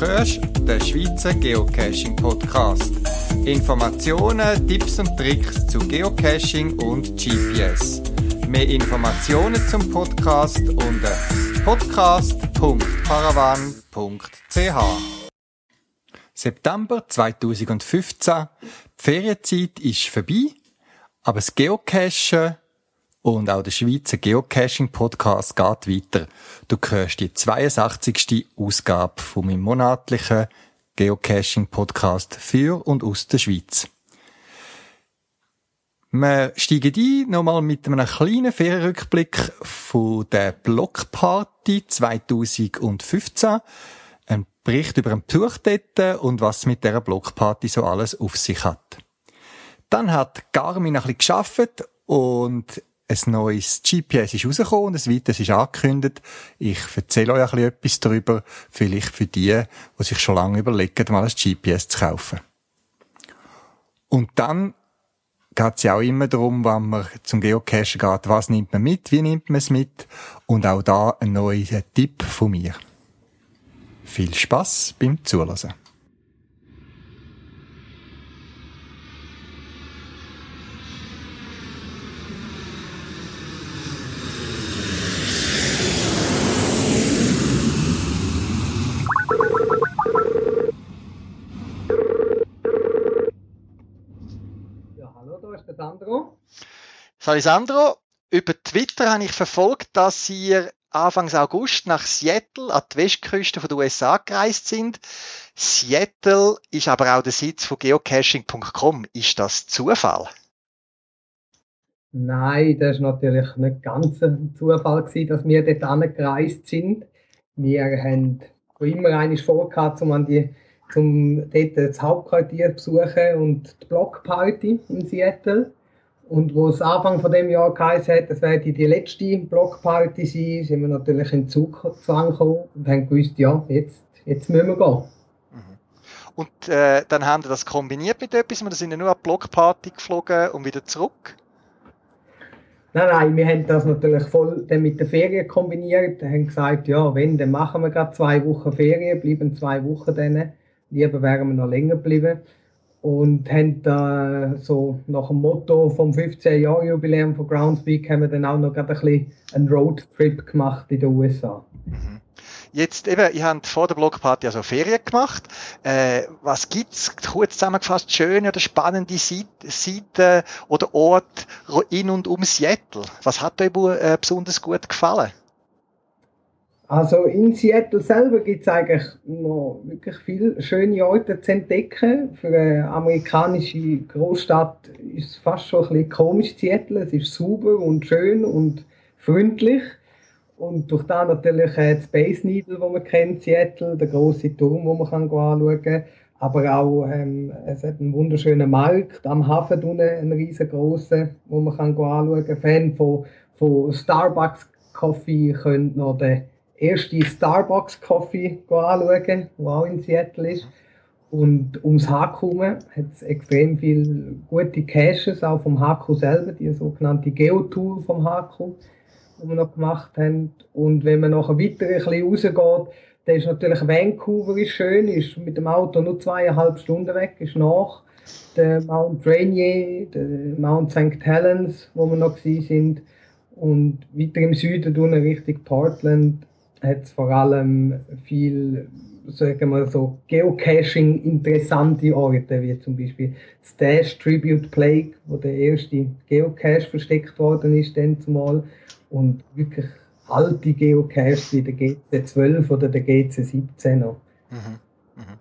hörst den Schweizer Geocaching Podcast. Informationen, Tipps und Tricks zu Geocaching und GPS. Mehr Informationen zum Podcast unter podcast.paravan.ch. September 2015. Die Ferienzeit ist vorbei, aber das Geocachen und auch der Schweizer Geocaching Podcast geht weiter. Du hörst die 82. Ausgabe von meinem monatlichen Geocaching Podcast für und aus der Schweiz. Wir steigen ein, nochmal mit einem kleinen Ferienrückblick von der Blockparty 2015. Ein Bericht über den Besuch dort und was mit dieser Blockparty so alles auf sich hat. Dann hat Garmin ein bisschen geschafft und ein neues GPS ist rausgekommen und ein weiteres ist angekündigt. Ich erzähle euch ein bisschen etwas darüber, vielleicht für die, die sich schon lange überlegen, mal ein GPS zu kaufen. Und dann geht es ja auch immer darum, wenn man zum Geocachen geht, was nimmt man mit, wie nimmt man es mit und auch da ein neuer Tipp von mir. Viel Spaß beim Zulassen. Sandro. Sali Sandro, über Twitter habe ich verfolgt, dass ihr Anfang August nach Seattle an die Westküste der USA gereist sind. Seattle ist aber auch der Sitz von geocaching.com. Ist das Zufall? Nein, das ist natürlich nicht ganz ein Zufall gewesen, dass wir dort angereist sind. Wir haben immer eigentlich vorgehabt, um an die zum dort das Hauptquartier besuchen und die Blockparty in Seattle. Und wo es Anfang von dem Jahr geheißen hat, das werde die letzte Blockparty sein, sind wir natürlich in Zug gekommen und haben gewusst, ja, jetzt, jetzt müssen wir gehen. Mhm. Und äh, dann haben wir das kombiniert mit etwas, wir sind ja nur an die Blockparty geflogen und wieder zurück? Nein, nein, wir haben das natürlich voll dann mit den Ferien kombiniert, Wir haben gesagt, ja, wenn, dann machen wir gerade zwei Wochen Ferien, bleiben zwei Wochen dann lieber wären wir noch länger geblieben. Und haben da so nach dem Motto vom 15-Jahr-Jubiläum von Groundspeak haben wir dann auch noch ein bisschen einen Roadtrip gemacht in den USA. Mhm. Jetzt eben, ihr habt vor der Blogparty also Ferien gemacht. Äh, was gibt's kurz zusammengefasst schöne oder spannende Seiten oder Orte in und um Seattle? Was hat euch äh, besonders gut gefallen? Also in Seattle selber gibt es eigentlich noch wirklich viele schöne Orte zu entdecken. Für eine amerikanische Großstadt ist es fast schon ein bisschen komisch, Seattle. Es ist sauber und schön und freundlich. Und durch da natürlich äh, die Space Needle, die man kennt, Seattle, der große Turm, wo man anschauen kann. Aber auch, ähm, es hat einen wunderschönen Markt am Hafen unten, einen riesengroßen, wo man anschauen kann. Fan von, von Starbucks Coffee könnt noch den erste Starbucks Coffee anschauen, der auch in Seattle ist. Und ums HQ hat es extrem viele gute Caches, auch vom HQ selber, die sogenannte Geotour vom HQ, die wir noch gemacht haben. Und wenn man nachher weiter ein bisschen rausgeht, dann ist natürlich Vancouver ist schön, ist mit dem Auto nur zweieinhalb Stunden weg, ist nach. Der Mount Rainier, der Mount St. Helens, wo wir noch sind. Und weiter im Süden, Richtung Portland, hat es vor allem viel, sagen wir so, Geocaching interessante Orte, wie zum Beispiel Stash Tribute Plague, wo der erste Geocache versteckt worden ist, dann zumal. Und wirklich alte Geocaches wie der GC12 oder der GC17 noch. Mhm. Mhm.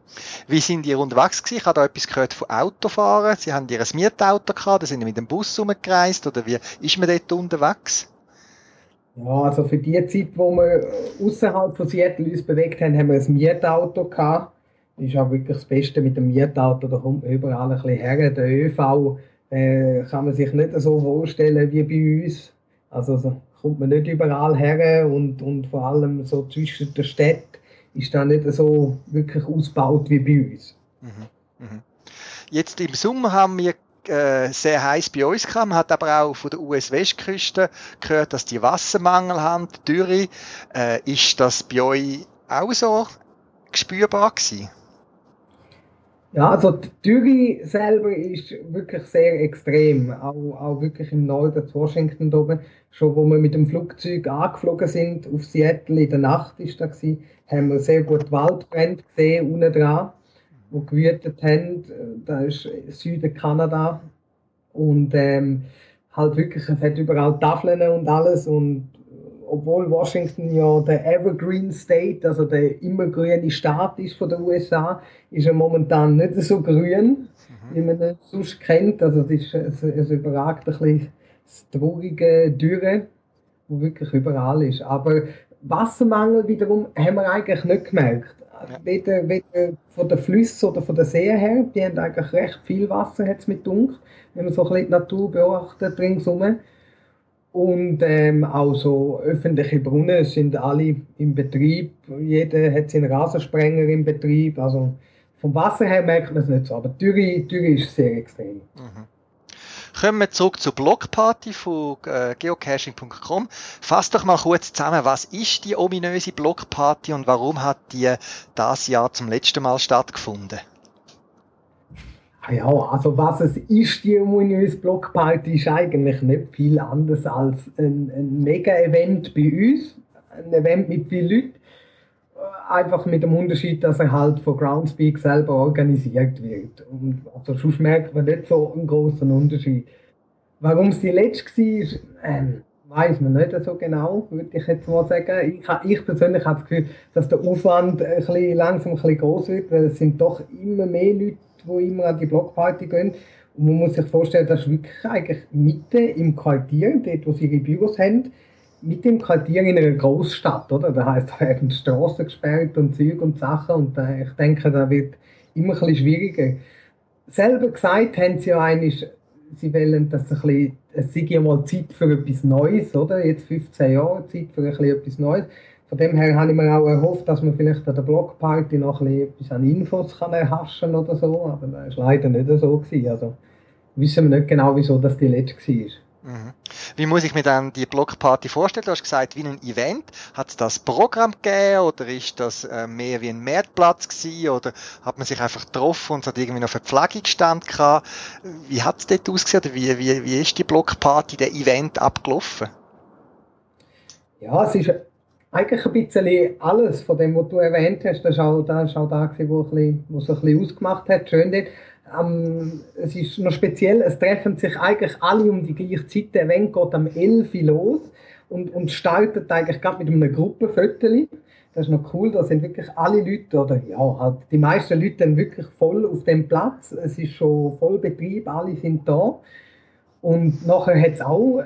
Wie sind ihr unterwegs gewesen? Ich habe da etwas gehört von Autofahren. Sie haben ihr ein Mietauto gehabt, da sind sie mit dem Bus rumgereist oder wie ist man dort unterwegs? Ja, also für die Zeit, wo wir außerhalb von Seattle uns bewegt haben, haben wir ein Mietauto gehabt. Das ist auch wirklich das Beste mit dem Mietauto, da kommt man überall ein bisschen her. Der ÖV äh, kann man sich nicht so vorstellen wie bei uns. Also so kommt man nicht überall her und, und vor allem so zwischen den Städten ist da nicht so wirklich ausgebaut wie bei uns. Mhm. Mhm. Jetzt im Sommer haben wir äh, sehr heiß bei uns gehabt. Man hat aber auch von der US-Westküste gehört, dass die Wassermangel haben, Dürre. Äh, ist das bei euch auch so spürbar gewesen? Ja, also die Dürre selber ist wirklich sehr extrem. Auch, auch wirklich im Norden, zu Washington oben. Schon wo wir mit dem Flugzeug angeflogen sind auf Seattle in der Nacht ist da haben wir sehr gut Waldbrände gesehen, unten dran, wo gewütet haben. Da ist Süden Kanada. Und ähm, halt wirklich, es hat überall Tafeln und alles. Und obwohl Washington ja der Evergreen State, also der immergrüne Staat ist von den USA, ist er momentan nicht so grün, mhm. wie man es sonst kennt. Also es, ist, es, es überragt ein bisschen das traurige Dürre, wo wirklich überall ist. Aber Wassermangel wiederum haben wir eigentlich nicht gemerkt. Ja. Weder, weder von den Flüssen oder von den Seen her, die haben eigentlich recht viel Wasser, hat es mit dunkel, wenn man so ein bisschen die Natur beobachtet ringsum. Und ähm, auch so öffentliche Brunnen sind alle im Betrieb. Jeder hat seinen Rasensprenger im Betrieb. Also vom Wasser her merkt man es nicht so. Aber Dürre, Dürre ist sehr extrem. Mhm. Kommen wir zurück zur Blogparty von äh, geocaching.com. Fass doch mal kurz zusammen, was ist die ominöse Blogparty und warum hat die das Jahr zum letzten Mal stattgefunden? Ah ja, also was es ist, die ominöse Blockparty, ist eigentlich nicht viel anders als ein, ein Mega-Event bei uns. Ein Event mit vielen Leuten. Einfach mit dem Unterschied, dass er halt von Groundspeak selber organisiert wird. Und also sonst merkt man nicht so einen großen Unterschied. Warum es die letzte war, ähm, weiß man nicht so genau, würde ich jetzt mal sagen. Ich, ich persönlich habe das Gefühl, dass der Aufwand ein bisschen, langsam ein bisschen groß wird, weil es sind doch immer mehr Leute die immer an die Blockparty gehen. Und man muss sich vorstellen, das ist wirklich eigentlich mitten im Quartier, dort wo sie ihre Büros haben, mit dem Quartier in einer Großstadt, oder? Das heißt, da werden Straßen gesperrt und Züge und Sachen und äh, ich denke, da wird immer ein bisschen schwieriger. Selber gesagt haben sie ja eigentlich, sie wollen, dass ein bisschen, es mal Zeit für etwas Neues, oder? Jetzt 15 Jahre Zeit für ein bisschen etwas Neues. Von dem her habe ich mir auch erhofft, dass man vielleicht an der Blockparty noch etwas an Infos kann erhaschen oder so, aber das war leider nicht so. Gewesen. Also wissen wir nicht genau, wieso das die letzte war. Mhm. Wie muss ich mir dann die Blockparty vorstellen? Du hast gesagt, wie ein Event. Hat es das Programm gegeben oder ist das äh, mehr wie ein Marktplatz gewesen oder hat man sich einfach getroffen und es hat irgendwie noch Verpflegungsstand gehabt? Wie hat es dort ausgesehen oder wie, wie, wie ist die Blockparty, der Event abgelaufen? Ja, es ist eigentlich ein bisschen alles von dem, was du erwähnt hast, das war auch, das ist auch da, wo, es ein bisschen ausgemacht hat. Schön dort. Ähm, es ist noch speziell, es treffen sich eigentlich alle um die gleiche Zeit. Der Event geht am 11 Uhr los und, und startet eigentlich gerade mit einem Gruppenfoto. Das ist noch cool, da sind wirklich alle Leute, oder ja, halt die meisten Leute dann wirklich voll auf dem Platz. Es ist schon voll Betrieb, alle sind da. Und nachher hat es auch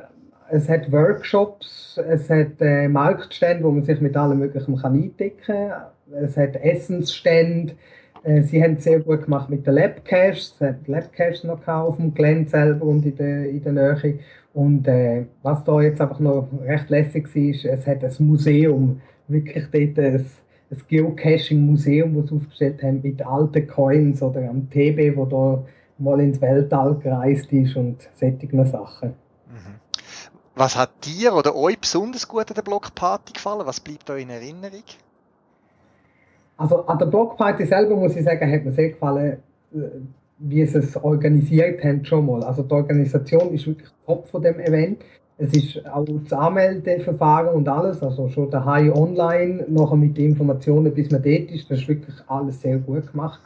es hat Workshops, es hat äh, Marktstände, wo man sich mit allem Möglichen kann eindecken kann. Es hat Essensstände. Äh, sie haben es sehr gut gemacht mit den Labcaches. Es hat Labcaches noch auf dem Gelände selber und in der, in der Nähe. Und äh, was da jetzt einfach noch recht lässig war, es hat ein Museum, wirklich dort ein, ein Geocaching-Museum, das sie aufgestellt haben mit alten Coins oder am TB, wo da mal ins Weltall gereist ist und solche Sachen. Was hat dir oder euch besonders gut an der Blockparty gefallen? Was bleibt euch in Erinnerung? Also an der Blockparty selber muss ich sagen, hat mir sehr gefallen, äh, wie sie es organisiert haben schon mal. Also die Organisation ist wirklich top von dem Event. Es ist auch das Anmeldeverfahren und alles, also schon der High Online, nachher mit den Informationen, bis man dort ist, das ist wirklich alles sehr gut gemacht.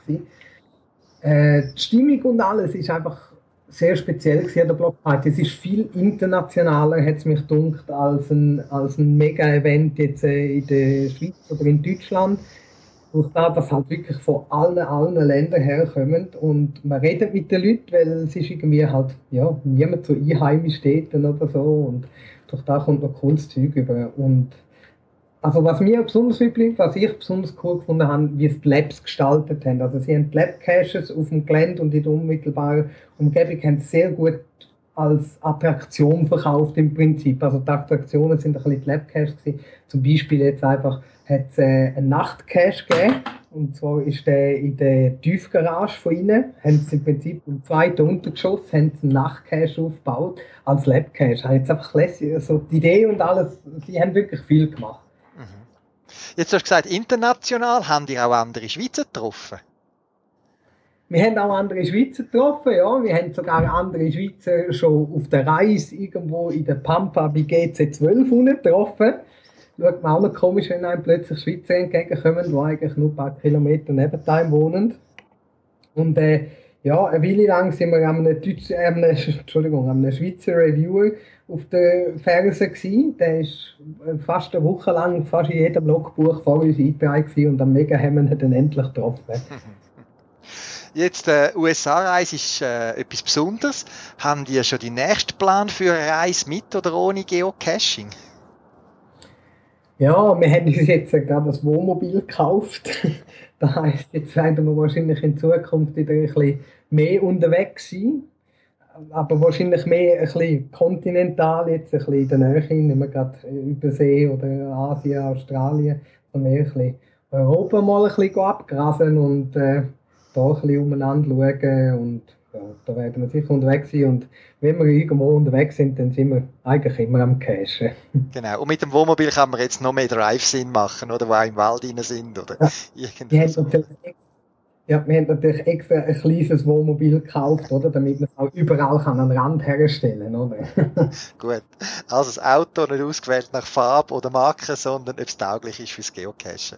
Äh, die Stimmung und alles ist einfach sehr speziell gewesen, der Blockparty. Es ist viel internationaler, hat es mich gedacht, als ein, als ein Mega-Event jetzt äh, in der Schweiz oder in Deutschland. Durch das, halt wirklich von allen, allen Ländern herkommen und man redet mit den Leuten, weil es ist irgendwie halt, ja, niemand so einheimisch steht oder so und durch da kommt noch cooles Zeug über und also was mir besonders üblich, was ich besonders cool gefunden habe, wie es die Labs gestaltet haben. Also sie haben die Lab-Caches auf dem Gelände und in der unmittelbaren Umgebung haben sehr gut als Attraktion verkauft im Prinzip. Also die Attraktionen sind ein bisschen die Lab-Caches gewesen. Zum Beispiel jetzt einfach hat es äh, einen Nacht-Cache gegeben. Und zwar ist der in der Tiefgarage von ihnen, haben sie im Prinzip im zweiten Untergeschoss haben sie einen Nacht-Cache aufgebaut als Lab-Cache. Jetzt einfach lässig, also die Idee und alles, sie haben wirklich viel gemacht. Jetzt hast du gesagt, international haben die auch andere Schweizer getroffen. Wir haben auch andere Schweizer getroffen, ja. Wir haben sogar andere Schweizer schon auf der Reise irgendwo in der Pampa bei GC12 getroffen. Schaut man auch komisch, wenn einem plötzlich Schweizer entgegenkommen, die eigentlich nur ein paar Kilometer neben einem wohnen. Und äh, ja, eine Weile lang sind wir an einem, Deutsch, äh, einem, Entschuldigung, einem Schweizer Reviewer auf der Ferse gewesen. Der ist fast eine Woche lang fast in jedem Logbuch vor uns eingetragen und am Mega haben wir dann endlich getroffen. Jetzt, äh, USA-Reise ist äh, etwas Besonderes. Haben die schon die nächste Plan für eine Reise mit oder ohne Geocaching? Ja, wir haben uns jetzt gerade das Wohnmobil gekauft. das heisst, jetzt werden wir wahrscheinlich in Zukunft wieder ein bisschen mehr unterwegs sein. Aber wahrscheinlich mehr ein bisschen kontinental, jetzt ein bisschen in der Nähe, nicht mehr gerade Übersee oder Asien, Australien, sondern mehr ein bisschen Europa mal ein bisschen abgrasen und äh, da ein bisschen umeinander schauen und ja, da werden wir sicher unterwegs sein und wenn wir irgendwo unterwegs sind, dann sind wir eigentlich immer am Cashen. Genau, und mit dem Wohnmobil kann man jetzt noch mehr Drive-Sinn machen, oder, wo auch im Wald rein sind, oder ja. irgendwie so. Ja, wir haben natürlich extra ein kleines Wohnmobil gekauft, oder, damit man es auch überall kann an den Rand herstellen oder? Gut. Also das Auto nicht ausgewählt nach Farbe oder Marke, sondern ob es tauglich ist fürs Geocachen.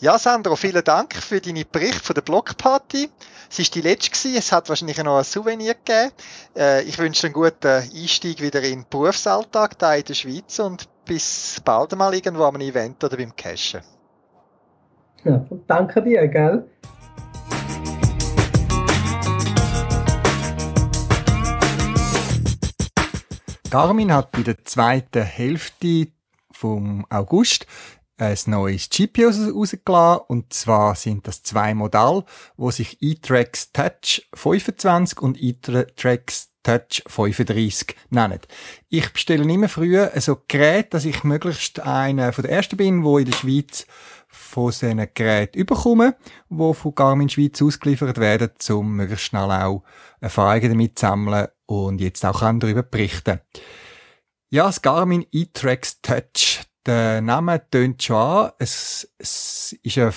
Ja, Sandro, vielen Dank für deine Bericht von der Blockparty. Es ist die letzte gewesen. Es hat wahrscheinlich noch ein Souvenir gegeben. Äh, ich wünsche dir einen guten Einstieg wieder in den Berufsalltag da in der Schweiz und bis bald mal irgendwo am Event oder beim Cashen. Ja, danke dir, gell? Garmin hat in der zweiten Hälfte vom August ein neues GPS rausgelassen. Und zwar sind das zwei Modelle, wo sich e-Trax Touch 25 und e-Trax Touch 35 nennen. Ich bestelle immer früher so Geräte, dass ich möglichst einer von der ersten bin, wo in der Schweiz von diesen Geräten überkommen, die von Garmin Schweiz ausgeliefert werden, um möglichst schnell auch Erfahrungen damit zu sammeln und jetzt auch darüber berichten. Ja, das Garmin e-Trax Touch der Name tönt schon an. Es, es ist eine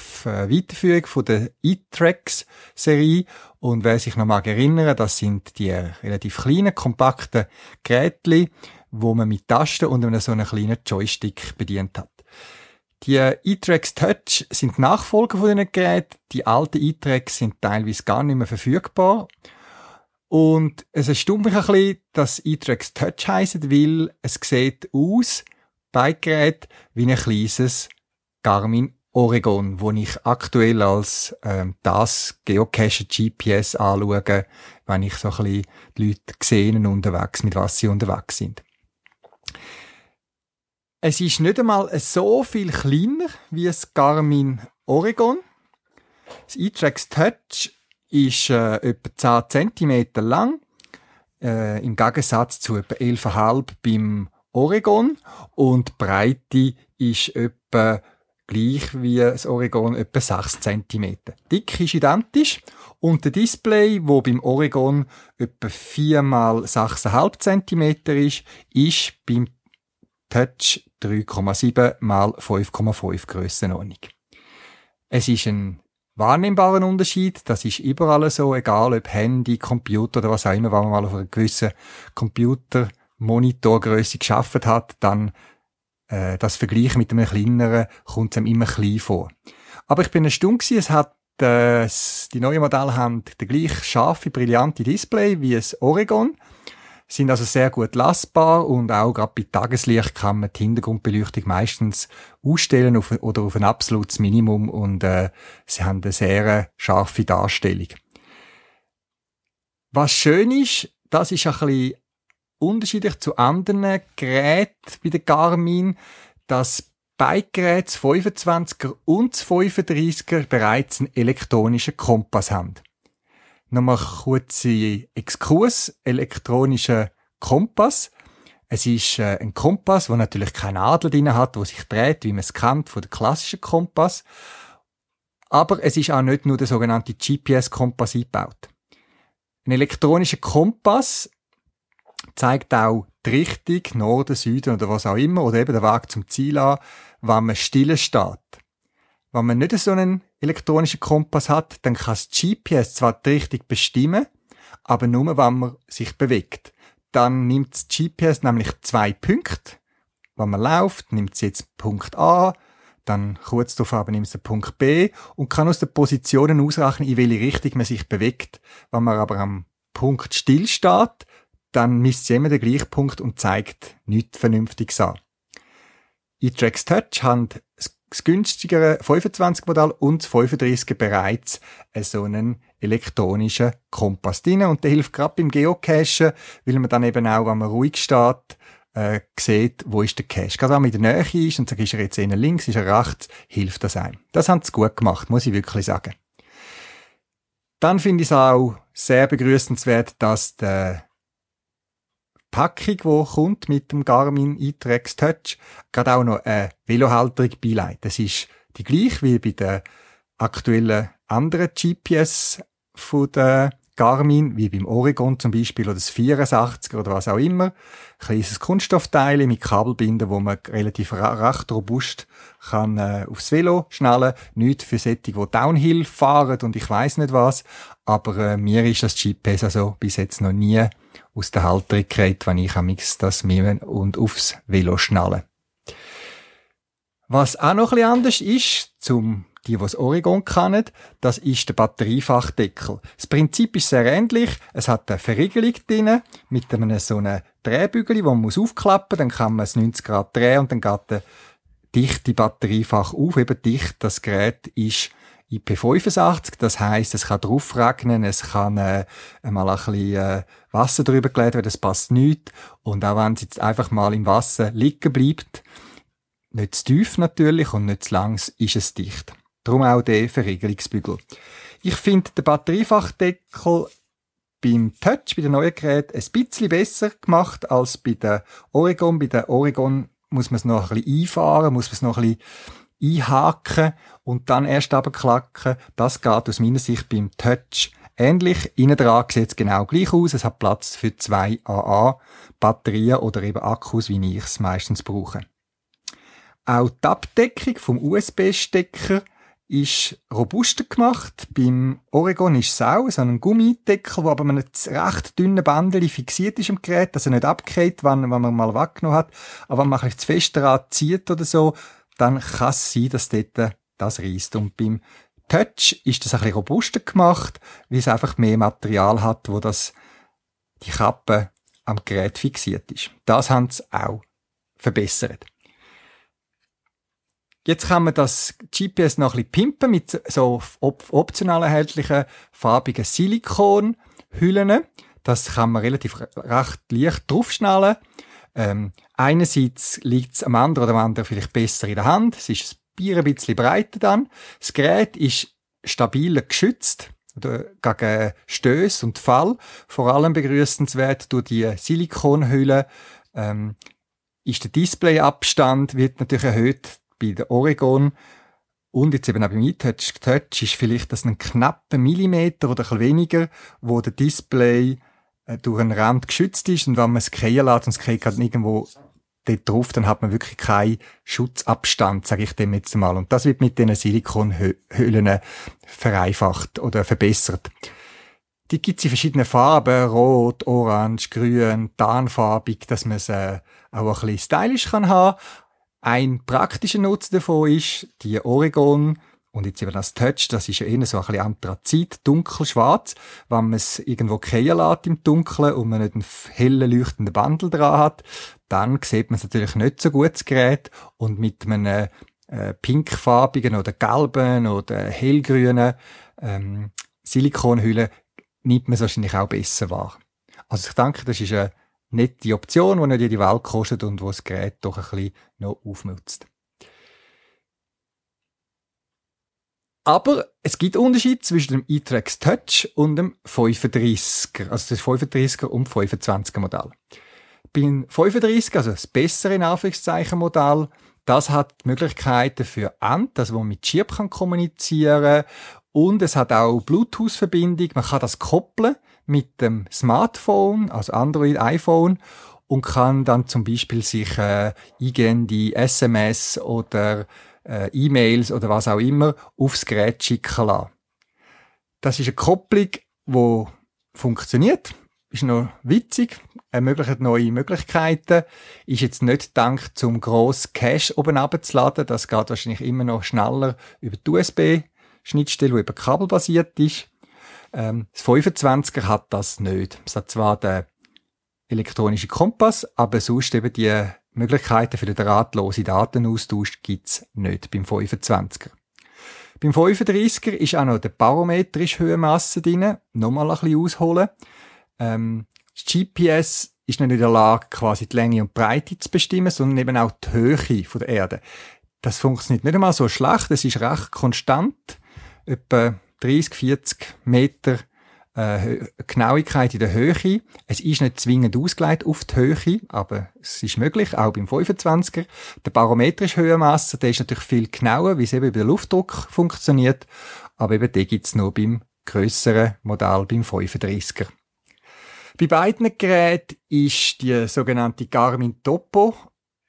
Weiterführung von der E-Tracks-Serie. Und wer sich noch mal erinnern, das sind die relativ kleinen, kompakten Geräte, wo man mit Tasten und einem so einen kleinen Joystick bedient hat. Die E-Tracks Touch sind Nachfolger von diesen Geräten. Die alten E-Tracks sind teilweise gar nicht mehr verfügbar. Und es erstaunt mich ein bisschen, dass E-Tracks Touch heissen, weil es sieht aus, Bikegerät wie ein kleines Garmin Oregon, wo ich aktuell als ähm, das Geocache GPS anschaue, wenn ich so ein bisschen die Leute sehen unterwegs, mit was sie unterwegs sind. Es ist nicht einmal so viel kleiner wie das Garmin Oregon. Das E-Trax Touch ist äh, etwa 10 cm lang, äh, im Gegensatz zu etwa 11,5 beim Oregon und Breite ist etwa gleich wie das Oregon, etwa 6 cm. Dick ist identisch und der Display, wo beim Oregon etwa 4 mal 6,5 cm ist, ist beim Touch 3,7 mal 5,5 Grössenordnung. Es ist ein wahrnehmbarer Unterschied. Das ist überall so, egal ob Handy, Computer oder was auch immer, wenn man mal auf einem gewissen Computer Monitorgröße geschafft hat, dann äh, das Vergleich mit einem kleineren kommt es einem immer klein vor. Aber ich bin erstaunt gewesen, es hat äh, die neuen Modelle haben den gleich scharfe, brillante Display wie das Oregon, sind also sehr gut lastbar und auch gerade bei Tageslicht kann man die Hintergrundbeleuchtung meistens ausstellen auf, oder auf ein absolutes Minimum und äh, sie haben eine sehr scharfe Darstellung. Was schön ist, das ist ein bisschen unterschiedlich zu anderen Geräten bei der Garmin, dass Bike-Geräte 25er und 35er bereits einen elektronischen Kompass haben. Nochmal kurze Exkurs. Elektronischer Kompass. Es ist äh, ein Kompass, der natürlich keine Nadel drin hat, wo sich dreht, wie man es kennt von der klassischen Kompass. Aber es ist auch nicht nur der sogenannte GPS-Kompass eingebaut. Ein elektronischer Kompass zeigt auch die Richtung, Norden, Süden oder was auch immer, oder eben der Weg zum Ziel an, wenn man still steht. Wenn man nicht so einen elektronischen Kompass hat, dann kann das GPS zwar die Richtung bestimmen, aber nur, wenn man sich bewegt. Dann nimmt das GPS nämlich zwei Punkte. Wenn man läuft, nimmt es jetzt Punkt A, dann kurz darauf aber nimmt es den Punkt B und kann aus den Positionen ausrechnen, in welche Richtung man sich bewegt. Wenn man aber am Punkt still steht, dann misst es immer den gleichen Punkt und zeigt nichts Vernünftiges an. E-Trax Touch haben das günstigere 25 Modell und das 35 bereits so einen elektronischen Kompass drin und der hilft gerade beim Geocachen, weil man dann eben auch, wenn man ruhig steht, äh, sieht, wo ist der Cache. Gerade wenn man in der Nähe ist und sagt, ist er jetzt eher links, ist er rechts, hilft das einem. Das haben sie gut gemacht, muss ich wirklich sagen. Dann finde ich es auch sehr begrüßenswert, dass der Packung, die kommt mit dem Garmin iTrex Touch, gerade auch noch eine Velohalterung beileitet. Das ist die gleiche wie bei den aktuellen anderen GPS von der Garmin, wie beim Oregon zum Beispiel, oder das 84 oder was auch immer. Kleines Kunststoffteil mit Kabelbinden, wo man relativ recht robust kann äh, aufs Velo schnallen. Nicht für solche, die Downhill fahren und ich weiß nicht was. Aber äh, mir ist das GPS also bis jetzt noch nie aus der Halterung gerät, wenn ich amix das mit und aufs Velo schnalle. Was auch noch ein bisschen anders ist, zum die, die das Oregon kennen, das ist der Batteriefachdeckel. Das Prinzip ist sehr ähnlich. Es hat eine Verriegelung drin, mit einem so einem Drehbügel, wo man muss aufklappen, dann kann man es 90 Grad drehen und dann geht der dichte Batteriefach auf. Eben dicht, das Gerät ist IP85, das heißt, es kann drauf regnen, es kann äh, mal ein bisschen äh, Wasser drüber gelegt werden, das passt nicht. Und auch wenn es jetzt einfach mal im Wasser liegen bleibt, nicht zu tief natürlich und nicht zu lang, ist es dicht. Darum auch der Verriegelungsbügel. Ich finde den Batteriefachdeckel beim Touch, bei den neuen Geräten, ein bisschen besser gemacht als bei der Oregon. Bei der Oregon muss man es noch ein bisschen einfahren, muss man es noch ein bisschen einhaken und dann erst abklacken. Das geht aus meiner Sicht beim Touch ähnlich. Innen dran sieht es genau gleich aus. Es hat Platz für zwei AA Batterien oder eben Akkus, wie ich es meistens brauche. Auch die Abdeckung vom USB-Stecker ist robuster gemacht. Beim Oregon ist es auch so ein Gummideckel, der aber mit einem recht dünnen Bändchen fixiert ist im Gerät, dass er nicht abgeht, wenn, wenn man mal weggenommen hat. Aber wenn man ein zu fest daran zieht oder so, dann kann es sein, dass dort das reißt. Und beim Touch ist das ein bisschen robuster gemacht, weil es einfach mehr Material hat, wo das, die Kappe am Gerät fixiert ist. Das haben sie auch verbessert. Jetzt kann man das GPS noch ein bisschen pimpen mit so op optional erhältlichen farbigen Silikonhüllen. Das kann man relativ recht leicht draufschnallen. Ähm, einerseits liegt es am anderen oder am anderen vielleicht besser in der Hand. Es ist ein bisschen breiter dann. Das Gerät ist stabiler geschützt gegen Stöße und Fall. Vor allem begrüßenswert durch die Silikonhülle ähm, ist der Displayabstand wird natürlich erhöht bei der Oregon und jetzt eben auch beim iTouch Touch ist vielleicht das ein knapper Millimeter oder ein weniger, wo der Display äh, durch einen Rand geschützt ist und wenn man es fallen lässt und es geht gerade irgendwo dort drauf, dann hat man wirklich keinen Schutzabstand, sage ich dem jetzt mal. Und das wird mit diesen Silikonhüllen vereinfacht oder verbessert. Die gibt's in verschiedenen Farben, rot, orange, grün, tarnfarbig, dass man es äh, auch ein bisschen stylisch kann haben. Ein praktischer Nutzen davon ist, die Oregon und jetzt eben das Touch, das ist ja eher so ein bisschen Anthrazit, dunkelschwarz. Wenn man es irgendwo fallen lässt im Dunkeln und man nicht einen hellen, leuchtenden Bandel dran hat, dann sieht man es natürlich nicht so gut, das Gerät. Und mit einem äh, pinkfarbigen oder gelben oder hellgrünen ähm, Silikonhülle nimmt man es wahrscheinlich auch besser wahr. Also ich denke, das ist eine nette Option, die nicht jede Welt kostet und wo das Gerät doch ein bisschen noch aufnutzt. Aber es gibt Unterschied zwischen dem e-Trax Touch und dem 35er, also das 35er und 25er Modell. Beim 35, also das bessere in Anführungszeichen Modell, das hat Möglichkeiten für Ant, also wo man mit Chip kann kommunizieren und es hat auch Bluetooth-Verbindung. Man kann das koppeln mit dem Smartphone, also Android, iPhone und kann dann zum Beispiel sich äh, eingehende SMS oder äh, E-Mails oder was auch immer aufs Gerät schicken lassen. Das ist eine Kopplung, die funktioniert, ist noch witzig, ermöglicht neue Möglichkeiten, ist jetzt nicht dank zum grossen Cache oben abzuladen, das geht wahrscheinlich immer noch schneller über die USB-Schnittstelle, die über Kabel basiert ist. Ähm, das 25er hat das nicht. Es hat zwar den elektronischen Kompass, aber sonst eben die Möglichkeiten für den drahtlosen Datenaustausch gibt's nicht beim 25er. Beim 35er ist auch noch der barometrische Höhenmasse drin. Nochmal ein bisschen ausholen. Ähm, das GPS ist nicht in der Lage, quasi die Länge und Breite zu bestimmen, sondern eben auch die Höhe von der Erde. Das funktioniert nicht einmal so schlecht, es ist recht konstant. Etwa 30, 40 Meter äh, Genauigkeit in der Höhe. Es ist nicht zwingend ausgelegt auf die Höhe, aber es ist möglich, auch beim 25er. Der barometrische Höhenmasse, der ist natürlich viel genauer, wie es eben über den Luftdruck funktioniert, aber eben den gibt's nur beim grösseren Modell, beim 35er. Bei beiden Geräten ist die sogenannte Garmin Topo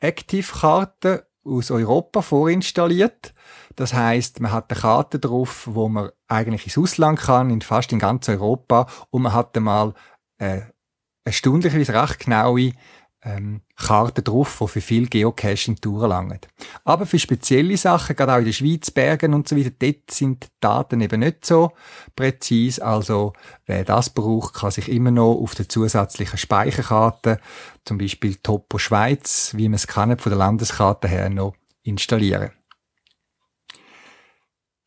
Active Karte aus Europa vorinstalliert. Das heißt, man hat eine Karte drauf, wo man eigentlich ins Ausland kann, in fast in ganz Europa, und man hat einmal äh, eine stündliche, recht genaue ähm, Karten drauf, die für viel Geocaching-Touren langen. Aber für spezielle Sachen, gerade auch in der Schweiz, Bergen und so weiter, dort sind die Daten eben nicht so präzise. Also, wer das braucht, kann sich immer noch auf der zusätzlichen Speicherkarte, zum Beispiel Topo Schweiz, wie man es kennt, von der Landeskarte her noch installieren.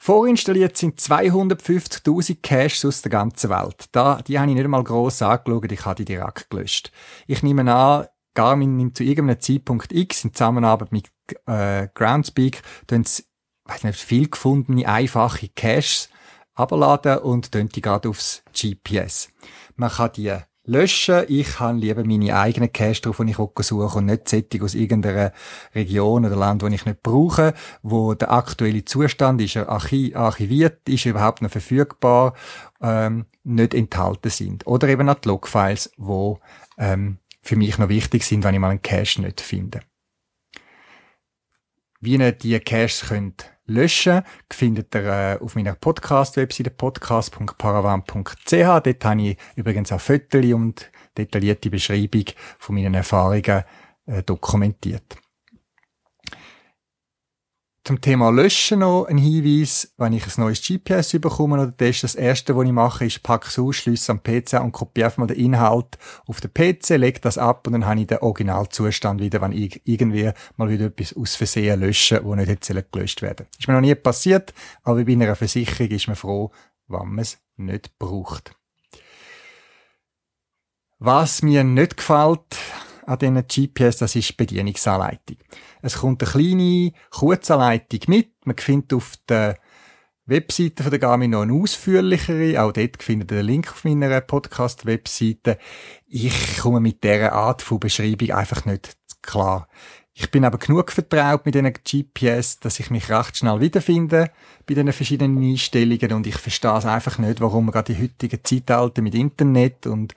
Vorinstalliert sind 250.000 Caches aus der ganzen Welt. Da, die habe ich nicht einmal gross angeschaut, ich habe die direkt gelöscht. Ich nehme an, Garmin nimmt zu irgendeinem Zeitpunkt X in Zusammenarbeit mit äh, Groundspeak, sie, weiß nicht, viel gefundene, einfache Caches abladen und tun die gerade aufs GPS. Man kann die löschen. Ich habe lieber meine eigenen Cache drauf, die ich suche und nicht Sättig aus irgendeiner Region oder Land, wo ich nicht brauche, wo der aktuelle Zustand ist archiviert, ist überhaupt noch verfügbar, ähm, nicht enthalten sind. Oder eben auch die Logfiles, wo ähm, für mich noch wichtig sind, wenn ich mal einen Cache nicht finde. Wie ihr die Caches könnt löschen findet ihr äh, auf meiner Podcast-Webseite podcast.paravan.ch. Dort habe ich übrigens auch Fotos und detaillierte Beschreibung von meinen Erfahrungen äh, dokumentiert. Zum Thema Löschen noch ein Hinweis. Wenn ich ein neues GPS bekomme oder teste, das erste, was ich mache, ist packe es aus, schließe am PC und kopiere einfach mal den Inhalt auf den PC, lege das ab und dann habe ich den Originalzustand wieder, wenn ich irgendwie mal wieder etwas aus Versehen lösche, wo nicht hätte gelöscht werden Ist mir noch nie passiert, aber bei einer Versicherung ist man froh, wenn man es nicht braucht. Was mir nicht gefällt an diesen GPS, das ist die Bedienungsanleitung. Es kommt eine kleine Kurzanleitung mit. Man findet auf der Webseite von der Garmin noch eine ausführlichere. Auch dort findet ihr den Link auf meiner Podcast-Webseite. Ich komme mit dieser Art von Beschreibung einfach nicht klar. Ich bin aber genug vertraut mit diesen GPS, dass ich mich recht schnell wiederfinde bei diesen verschiedenen Einstellungen und ich verstehe es einfach nicht, warum man gerade die heutigen Zeitalter mit Internet und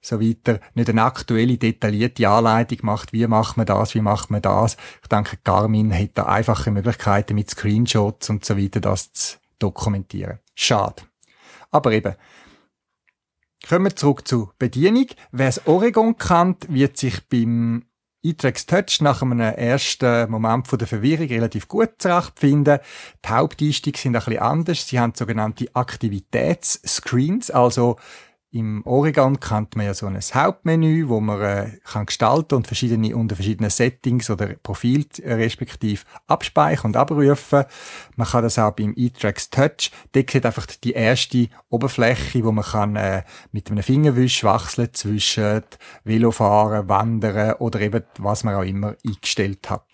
so weiter nicht eine aktuelle, detaillierte Anleitung macht, wie macht man das, wie macht man das. Ich denke, Garmin hat da einfache Möglichkeiten mit Screenshots und so weiter, das zu dokumentieren. Schade. Aber eben, Kommen wir zurück zur Bedienung. Wer es Oregon kennt, wird sich beim iTrax Touch nach einem ersten Moment von der Verwirrung relativ gut zurechtfinden. Die Haupteinstiege sind ein bisschen anders. Sie haben sogenannte Aktivitätsscreens, also im Oregon kennt man ja so ein Hauptmenü, wo man äh, kann gestalten und verschiedene unter verschiedenen Settings oder Profil äh, respektiv abspeichern und abrufen. Man kann das auch beim E-Tracks Touch. Dort sieht einfach die erste Oberfläche, wo man kann äh, mit einem Fingerwisch wechseln zwischen Velofahren, Wandern oder eben was man auch immer eingestellt hat.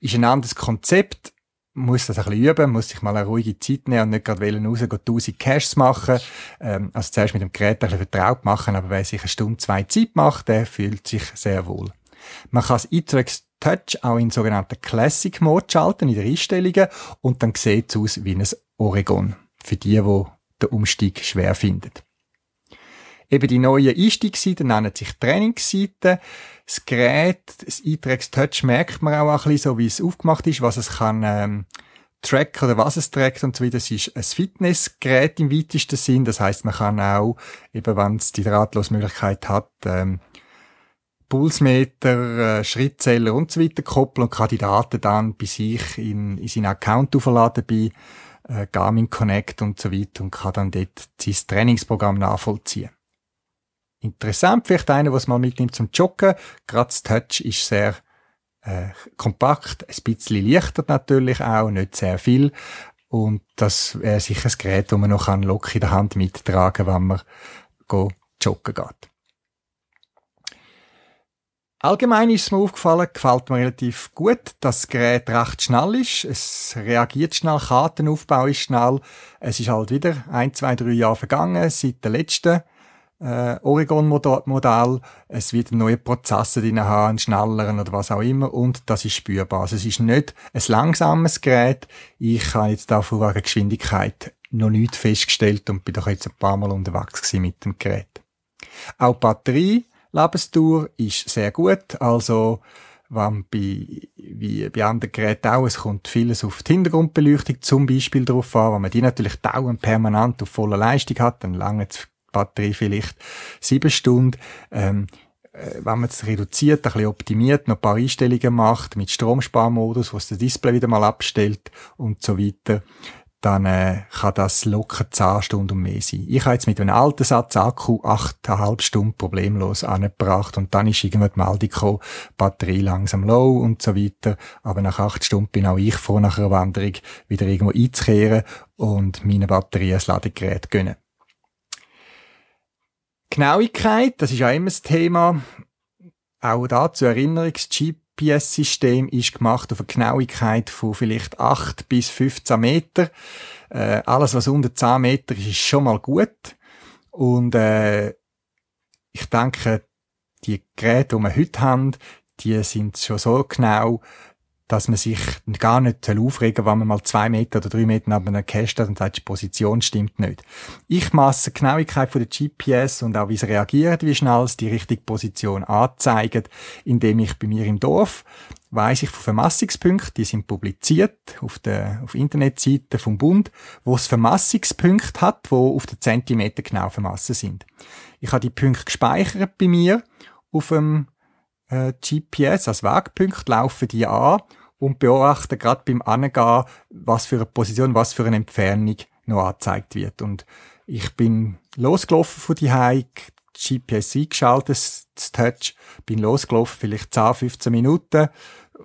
Ist ein anderes Konzept muss das ein bisschen üben, muss sich mal eine ruhige Zeit nehmen und nicht gerade raus, rausgehen, 1000 Caches machen. Ähm, also zuerst mit dem Gerät ein bisschen vertraut machen, aber wer sich eine Stunde, zwei Zeit macht, der fühlt sich sehr wohl. Man kann das iTrax Touch auch in sogenannten Classic Mode schalten, in den Einstellungen, und dann sieht es aus wie ein Oregon. Für die, die den Umstieg schwer finden. Eben die neuen Einstiegsseiten nennen sich Trainingsseiten. Das Gerät, das iTrax Touch merkt man auch ein bisschen, so wie es aufgemacht ist, was es kann, ähm, tracken oder was es trackt und so weiter. Es ist ein Fitnessgerät im weitesten Sinn. Das heißt, man kann auch, eben wenn es die Drahtlosmöglichkeit hat, ähm, Pulsmeter, äh, Schrittzähler und so weiter koppeln und kann die Daten dann bei sich in, in seinen Account aufladen bei äh, Garmin Connect und so weiter und kann dann dort sein Trainingsprogramm nachvollziehen. Interessant, vielleicht einer, was man mitnimmt zum Joggen. Gerade das Touch ist sehr äh, kompakt, ein bisschen leichter natürlich auch, nicht sehr viel. Und das wäre sicher ein Gerät, das man noch locker in der Hand mittragen kann, wenn man go joggen geht. Allgemein ist es mir aufgefallen, gefällt mir relativ gut, dass das Gerät recht schnell ist. Es reagiert schnell, Kartenaufbau ist schnell. Es ist halt wieder ein, zwei, drei Jahre vergangen seit der letzten äh, Oregon-Modell. Es wird neue Prozesse drin haben, einen schnelleren oder was auch immer und das ist spürbar. Also es ist nicht ein langsames Gerät. Ich habe jetzt da von wegen Geschwindigkeit noch nicht festgestellt und bin doch jetzt ein paar Mal unterwegs mit dem Gerät. Auch die Batterie Lebensdauer ist sehr gut. Also, wenn bei, wie bei anderen Geräten auch, es kommt vieles auf die Hintergrundbeleuchtung zum Beispiel drauf an. Wenn man die natürlich dauernd permanent auf voller Leistung hat, dann lange die Batterie vielleicht sieben Stunden. Ähm, äh, wenn man es reduziert, ein bisschen optimiert, noch ein paar Einstellungen macht, mit Stromsparmodus, wo es das Display wieder mal abstellt und so weiter, dann äh, kann das locker 10 Stunden und mehr sein. Ich habe jetzt mit einem alten Satz Akku 8,5 Stunden problemlos angebracht und dann ist irgendwann die Meldung gekommen, Batterie langsam low und so weiter. Aber nach 8 Stunden bin auch ich froh, nach einer Wanderung wieder irgendwo einzukehren und meine Batterie ein Ladegerät gönnen. Genauigkeit, das ist ja immer das Thema. Auch da zur Erinnerung, das GPS-System ist gemacht auf eine Genauigkeit von vielleicht 8 bis 15 Meter. Äh, alles, was unter 10 Meter ist, ist schon mal gut. Und äh, ich denke, die Geräte, die wir heute haben, die sind schon so genau, dass man sich gar nicht aufregen soll, wenn man mal zwei Meter oder drei Meter neben einem Cache steht und sagt, die Position stimmt nicht. Ich masse die Genauigkeit von der GPS und auch wie es reagiert, wie schnell es die richtige Position anzeigt, indem ich bei mir im Dorf weiss ich von Vermassungspunkten, die sind publiziert auf der auf Internetseite vom Bund, wo es Vermassungspunkte hat, wo auf den Zentimeter genau vermassen sind. Ich habe die Punkte gespeichert bei mir auf dem äh, GPS als Wegpunkt, laufen die an und beobachten gerade beim Angehen, was für eine Position, was für eine Entfernung noch angezeigt wird. Und ich bin losgelaufen von die Hike, GPS eingeschaltet, das Touch, bin losgelaufen, vielleicht 10, 15 Minuten,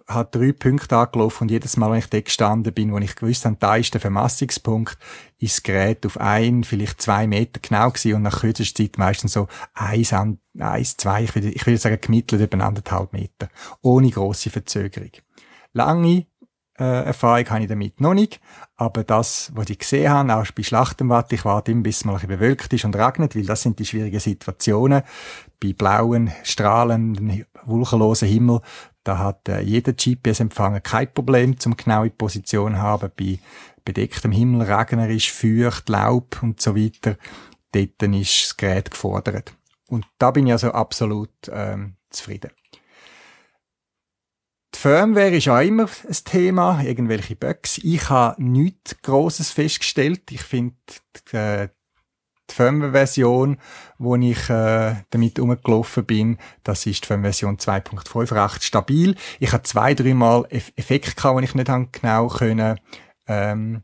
hat drei Punkte angelaufen und jedes Mal, wenn ich dort gestanden bin, wo ich gewusst habe, da ist der Vermassungspunkt, ist das Gerät auf ein, vielleicht zwei Meter genau gewesen und nach kürzester Zeit meistens so eins, eins zwei, ich würde, ich würde sagen, gemittelt über anderthalb Meter. Ohne grosse Verzögerung. Lange äh, Erfahrung habe ich damit noch nicht, aber das, was ich gesehen habe, auch bei Schlachtenwatt, ich warte immer, bis es mal ein bisschen bewölkt ist und regnet, weil das sind die schwierigen Situationen. Bei blauen, strahlenden, wolkenlosen Himmel, da hat äh, jeder GPS-Empfänger kein Problem, zum genaue Position haben. Bei bedecktem Himmel, regnerisch, feucht, Laub und so weiter, dort ist das Gerät gefordert. Und da bin ich also absolut ähm, zufrieden. Die Firmware ist auch immer ein Thema, irgendwelche Bugs. Ich habe nichts Grosses festgestellt. Ich finde, äh, die Firmware-Version, wo ich äh, damit umgelaufen bin, das ist die Firmware-Version 2.5 recht stabil. Ich habe zwei, dreimal Effekte gehabt, die ich nicht genau können, ähm,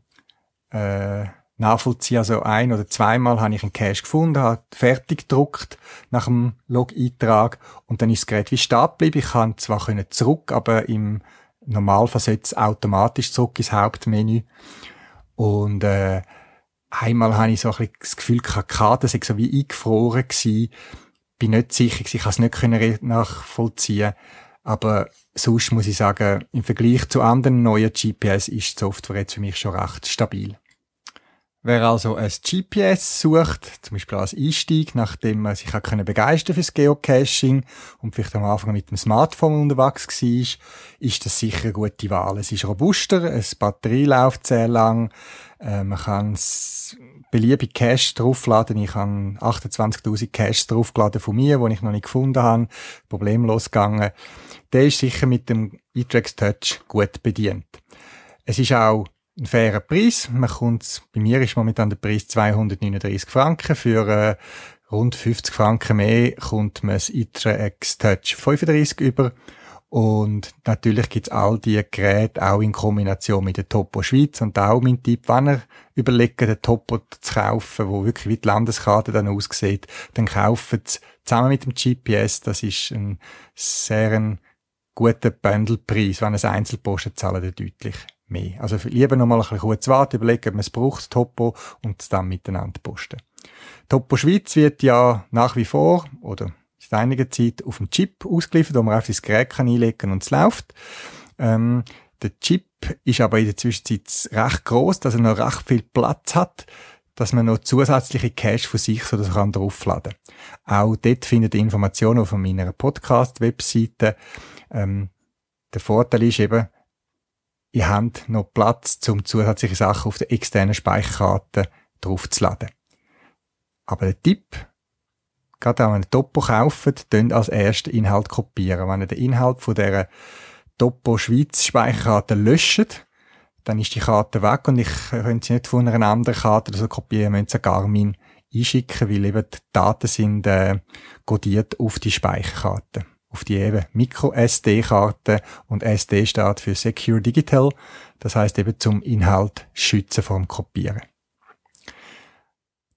äh, nachvollziehen. Also ein oder zweimal habe ich einen Cache gefunden, habe fertig gedruckt nach dem Log-Eintrag und dann ist das Gerät wie stehen geblieben. Ich kann zwar können zurück, aber im Normalfall setzt automatisch zurück ins Hauptmenü. Und äh, einmal habe ich so ein bisschen das Gefühl, die Karte sei so wie eingefroren gewesen. Bin nicht sicher, ich kann es nicht nachvollziehen. Aber sonst muss ich sagen, im Vergleich zu anderen neuen GPS ist die Software jetzt für mich schon recht stabil. Wer also ein GPS sucht, zum Beispiel als Einstieg, nachdem man sich können begeistern fürs Geocaching und vielleicht am Anfang mit dem Smartphone unterwegs war, ist das sicher eine gute Wahl. Es ist robuster, es Batterie läuft sehr lang, äh, man kann beliebig Cache draufladen. Ich habe 28.000 Caches draufgeladen von mir, die ich noch nicht gefunden habe. Problemlos gegangen. Der ist sicher mit dem iTrax Touch gut bedient. Es ist auch ein fairer Preis. Man kommt, bei mir ist momentan der Preis 239 Franken. Für äh, rund 50 Franken mehr kommt man das iTrax Touch 35 über. Und natürlich gibt's all diese Geräte auch in Kombination mit der Topo Schweiz. Und auch mein Tipp, wenn ihr überlegt, den Topo zu kaufen, wo wirklich wie die Landeskarte dann aussieht, dann kauft es zusammen mit dem GPS. Das ist ein sehr ein guter Bündelpreis. Wenn es Einzelposten zahlen, dann deutlich mehr. Also lieber noch mal ein bisschen kurz warten, überlegen, ob man es braucht, Topo, und es dann miteinander posten. Topo Schweiz wird ja nach wie vor, oder seit einiger Zeit auf dem Chip ausgeliefert, wo man auf das Gerät kann einlegen und es läuft. Ähm, der Chip ist aber in der Zwischenzeit recht groß, dass er noch recht viel Platz hat, dass man noch zusätzliche Cache von sich so kann draufladen. Auch dort findet ihr Informationen auf meiner Podcast-Webseite. Ähm, der Vorteil ist eben, ihr habt noch Platz, um zusätzliche Sachen auf der externen Speicherkarte draufzuladen. Aber der Tipp, gerade wenn ihr Topo kauft, dann als ersten Inhalt kopieren. Wenn ihr den Inhalt von dieser Topo Schweiz Speicherkarte löscht, dann ist die Karte weg und ich könnte sie nicht von einer anderen Karte also kopieren, müssen sie Garmin einschicken, weil eben die Daten sind äh, codiert auf die Speicherkarte. Auf die eben Micro-SD-Karte und SD steht für Secure Digital. Das heißt eben zum Inhalt schützen vom Kopieren.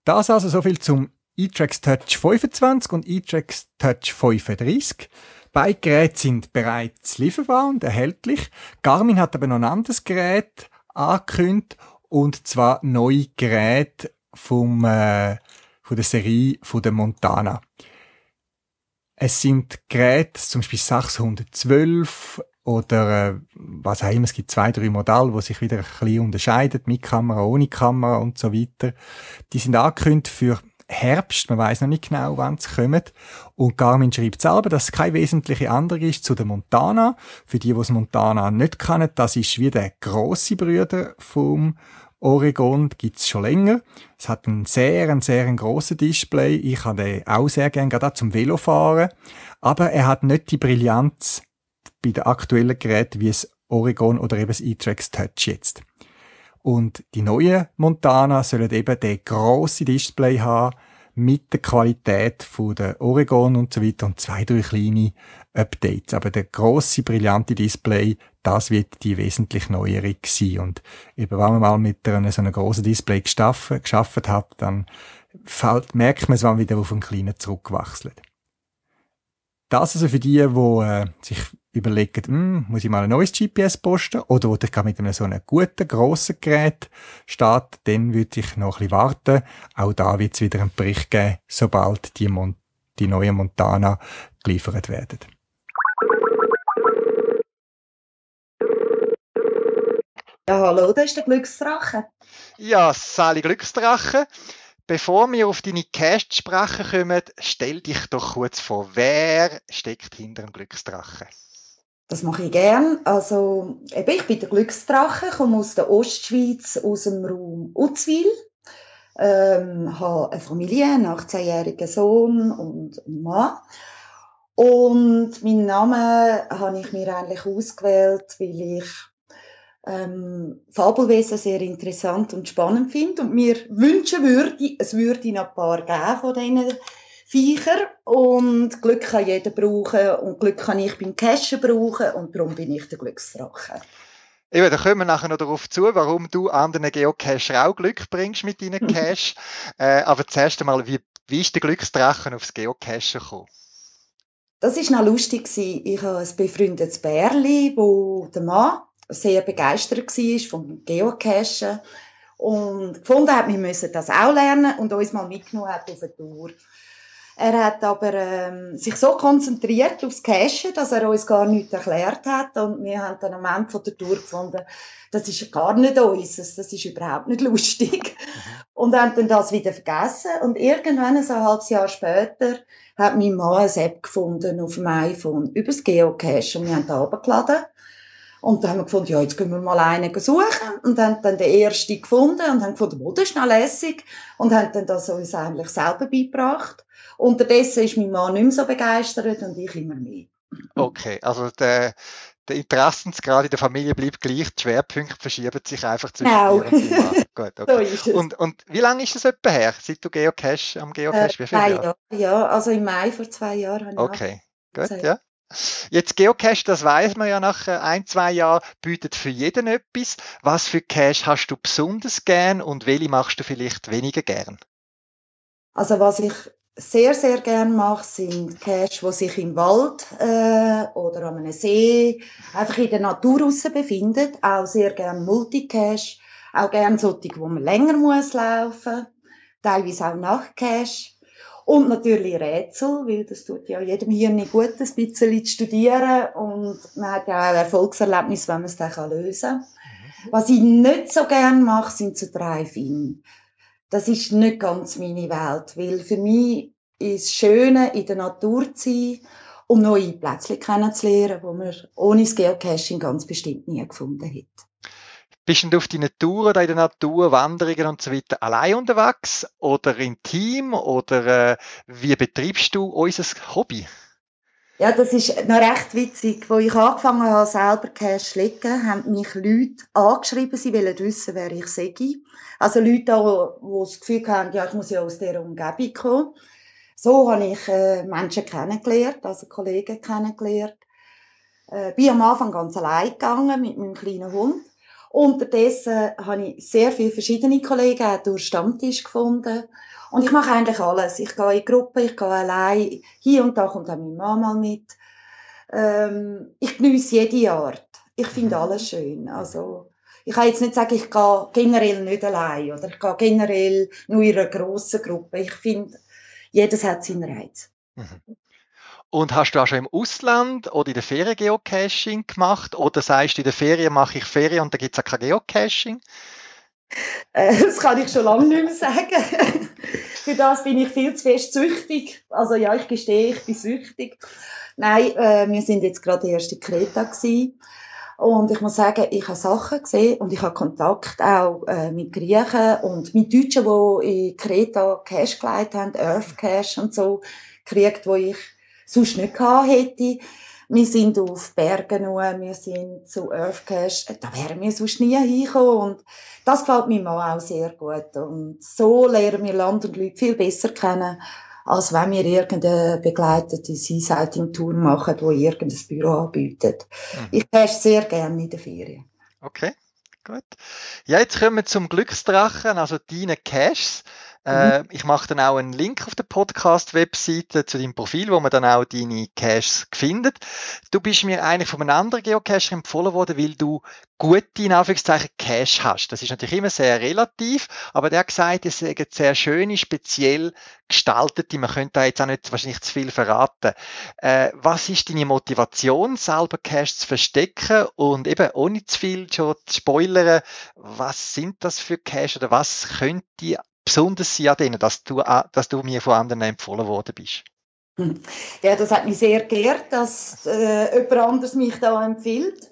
Das also so viel zum eTrax Touch 25 und eTrax Touch 35. Beide Geräte sind bereits lieferbar und erhältlich. Garmin hat aber noch ein anderes Gerät angekündigt und zwar neue Geräte vom, äh, von der Serie von der Montana. Es sind Geräte, zum Beispiel 612 oder äh, was auch immer, es gibt zwei, drei Modelle, die sich wieder ein bisschen unterscheiden, mit Kamera, ohne Kamera und so weiter. Die sind angekündigt für Herbst, man weiß noch nicht genau, wann sie kommen. Und Garmin schreibt selber, dass es keine wesentliche Änderung ist zu der Montana. Für die, die das Montana nicht kennen, das ist wie der grosse Brüder vom Oregon, gibt's schon länger. Es hat einen sehr, einen sehr grossen Display. Ich habe den auch sehr gerne, gerade auch zum Velofahren. Aber er hat nicht die Brillanz bei den aktuellen Geräten wie es Oregon oder eben das e-Trax Touch jetzt. Und die neuen Montana sollen eben den grossen Display haben, mit der Qualität von der Oregon und so weiter und zwei, drei kleine Updates. Aber der grosse, brillante Display, das wird die wesentlich neuere sein. Und eben, wenn man mal mit einem so einem grossen Display geschaffen hat, dann fällt, merkt man es, wenn man wieder auf einen kleinen zurückwechselt. Das also für die, die äh, sich überlegen, hm, muss ich mal ein neues GPS posten oder wo ich gerade mit einem so einem guten, grossen Gerät starten, dann würde ich noch ein bisschen warten. Auch da wird es wieder einen Bericht geben, sobald die, Mon die neuen Montana geliefert werden. Ja, hallo, da ist der Glücksdrache. Ja, Sali Glücksdrache. Bevor wir auf deine Cash sprechen kommen, stell dich doch kurz vor, wer steckt hinter dem Glücksdrache? Das mache ich gern. Also, eben, ich bin der Glücksdrache, komme aus der Ostschweiz, aus dem Raum Uzwil. Ähm, habe eine Familie, einen 18-jährigen Sohn und einen Mann. Und meinen Namen habe ich mir eigentlich ausgewählt, weil ich ähm, Fabelwesen sehr interessant und spannend finde und mir wünschen würde, es würde noch ein paar geben von diesen Viecher und Glück kann jeder brauchen und Glück kann ich beim Cashen brauchen und darum bin ich der Glücksdrache. Eben, da kommen wir nachher noch darauf zu, warum du anderen Geocacher auch Glück bringst mit deinen Cache. äh, aber zuerst einmal, wie, wie ist der Glücksdrachen aufs Geocachen gekommen? Das war noch lustig. Ich habe ein befreundetes Bärli, wo der Mann sehr begeistert war vom Geocachen und gefunden hat, wir müssen das auch lernen und uns mal mitgenommen hat auf eine Tour. Er hat aber ähm, sich so konzentriert aufs Cashen, dass er uns gar nichts erklärt hat. Und wir haben dann am Ende von der Tour gefunden, das ist gar nicht uns, das ist überhaupt nicht lustig. Mhm. und haben dann das wieder vergessen. Und irgendwann ein halbes Jahr später hat mein Mann eine App gefunden auf dem iPhone über das Geocache und wir haben da runtergeladen Und dann haben wir gefunden, ja, jetzt gehen wir mal einen suchen. Und haben dann den ersten gefunden und haben gefunden, oh, das ist noch lässig. Und haben dann das uns eigentlich selber beigebracht. Unterdessen ist mein Mann nicht mehr so begeistert und ich immer mehr. Okay, also der, der Interessensgrad in der Familie bleibt gleich, die Schwerpunkte verschieben sich einfach zwischen Genau. dir und deinem Mann. Gut, So okay. ist es. Und, und wie lange ist das etwa her, seit du Geocache am Geocache? Äh, wie viele Jahre? Jahre, ja. Also im Mai vor zwei Jahren habe ich Okay, gut, ja. Jetzt Geocache, das weiß man ja nach äh, ein, zwei Jahren, bietet für jeden etwas. Was für Cache hast du besonders gern und welche machst du vielleicht weniger gern? Also was ich sehr, sehr gern mache, sind Caches, die sich im Wald äh, oder an einem See einfach in der Natur raus befinden. Auch sehr gern Multicache. Auch gern solche, wo man länger muss laufen. Teilweise auch Nachtcache. Und natürlich Rätsel, weil das tut ja jedem Hirn gut, ein bisschen zu studieren. Und man hat ja auch Erfolgserlebnis, wenn man es dann lösen kann. Was ich nicht so gern mache, sind so Drive-In das ist nicht ganz meine Welt, weil für mich ist das Schöne, in der Natur zu sein, um neue Plätze kennenzulernen, wo man ohne das Geocaching ganz bestimmt nie gefunden hätte. Bist du auf deinen Touren in der Natur, Wanderungen und so weiter allein unterwegs oder im Team oder äh, wie betreibst du unser Hobby? Ja, das ist noch recht witzig. Wo ich angefangen habe, selber Cash legen, haben mich Leute angeschrieben, sie wollen wissen, wer ich sei. Also Leute, die das Gefühl haben, ja, ich muss ja aus dieser Umgebung kommen. So habe ich äh, Menschen kennengelernt, also Kollegen kennengelernt. Äh, bin am Anfang ganz allein gegangen mit meinem kleinen Hund. Unterdessen habe ich sehr viele verschiedene Kollegen auch durch Stammtisch gefunden. Und ich mache eigentlich alles. Ich gehe in Gruppen, ich gehe allein. Hier und da kommt auch meine Mama mit. Ähm, ich genieße jede Art. Ich finde alles schön. Also, ich kann jetzt nicht sagen, ich gehe generell nicht allein oder ich gehe generell nur in einer grossen Gruppe. Ich finde, jedes hat seinen Reiz. Und hast du auch schon im Ausland oder in der Ferien Geocaching gemacht? Oder sagst du, in der Ferien mache ich Ferien und da gibt es auch kein Geocaching? Äh, das kann ich schon lange nicht mehr sagen. Für das bin ich viel zu fest süchtig. Also ja, ich gestehe, ich bin süchtig. Nein, äh, wir sind jetzt gerade erst in Kreta gewesen. Und ich muss sagen, ich habe Sachen gesehen und ich habe Kontakt auch äh, mit Griechen und mit Deutschen, die in Kreta Cash geleitet haben, Earth Cash und so, gekriegt, wo ich sonst nicht gehabt hätte. Wir sind auf Bergen nur, wir sind zu Earth Cache, da wären wir sonst nie hingekommen. Und das gefällt mir auch sehr gut. Und so lernen wir Land und Leute viel besser kennen, als wenn wir irgendeine begleitete Seasighting-Tour machen, die irgendein Büro anbietet. Mhm. Ich cache sehr gerne in den Ferien. Okay, gut. Ja, jetzt kommen wir zum Glücksdrachen, also deine Caches. Mhm. Äh, ich mache dann auch einen Link auf der Podcast-Webseite zu deinem Profil, wo man dann auch deine Caches findet. Du bist mir eigentlich von einem anderen Geocacher empfohlen worden, weil du gute, in Anführungszeichen, Cache hast. Das ist natürlich immer sehr relativ, aber der hat gesagt, es sind sehr schöne, speziell gestaltete, man könnte da jetzt auch nicht wahrscheinlich zu viel verraten. Äh, was ist deine Motivation, selber Cache zu verstecken und eben ohne zu viel schon zu spoilern, was sind das für Cache oder was könnte besonders sein an denen, dass du, äh, dass du mir von anderen empfohlen worden bist? Ja, das hat mich sehr geehrt, dass äh, jemand anderes mich da empfiehlt,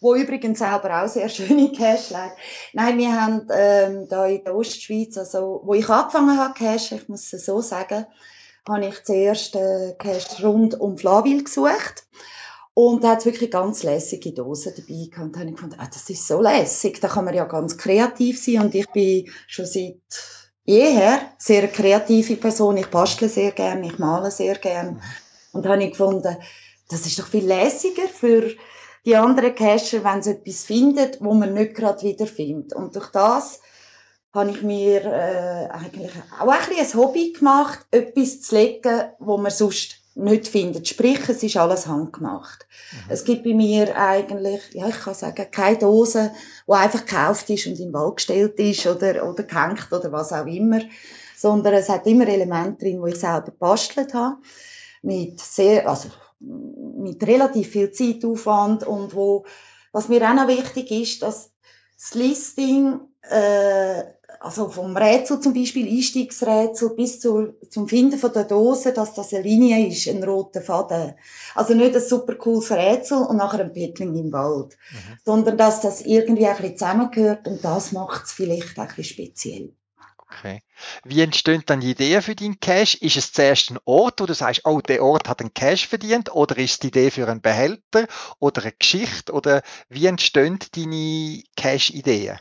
wo übrigens selber auch sehr schöne Cash legt. Nein, wir haben ähm, da in der Ostschweiz, also wo ich angefangen habe Cash, ich muss es so sagen, habe ich zuerst äh, Cash rund um Flawil gesucht. Und da hat wirklich ganz lässige Dosen dabei gehabt. Und da habe ich gefunden, ah, das ist so lässig, da kann man ja ganz kreativ sein. Und ich bin schon seit jeher sehr kreative Person. Ich bastle sehr gern, ich male sehr gern. Und habe ich gefunden, das ist doch viel lässiger für die anderen Cacher, wenn sie etwas finden, wo man nicht gerade wiederfindet. Und durch das habe ich mir äh, eigentlich auch ein, bisschen ein Hobby gemacht, etwas zu legen, wo man sonst nicht findet. Sprich, es ist alles handgemacht. Mhm. Es gibt bei mir eigentlich, ja, ich kann sagen, keine Dose, die einfach gekauft ist und in den Wald gestellt ist oder, oder gehängt oder was auch immer, sondern es hat immer Elemente drin, die ich selber bastelt habe, mit sehr, also, mit relativ viel Zeitaufwand und wo, was mir auch noch wichtig ist, dass das Listing, äh, also vom Rätsel zum Beispiel, Einstiegsrätsel, bis zu, zum Finden von der Dose, dass das eine Linie ist, ein roter Faden. Also nicht ein super cooles Rätsel und nachher ein Pittling im Wald, mhm. sondern dass das irgendwie ein bisschen zusammengehört und das macht es vielleicht ein bisschen speziell. Okay. Wie entstehen dann die Ideen für deinen Cash? Ist es zuerst ein Ort, wo du sagst, oh, der Ort hat einen Cash verdient? Oder ist es die Idee für einen Behälter oder eine Geschichte? Oder wie entstehen deine Cash-Ideen?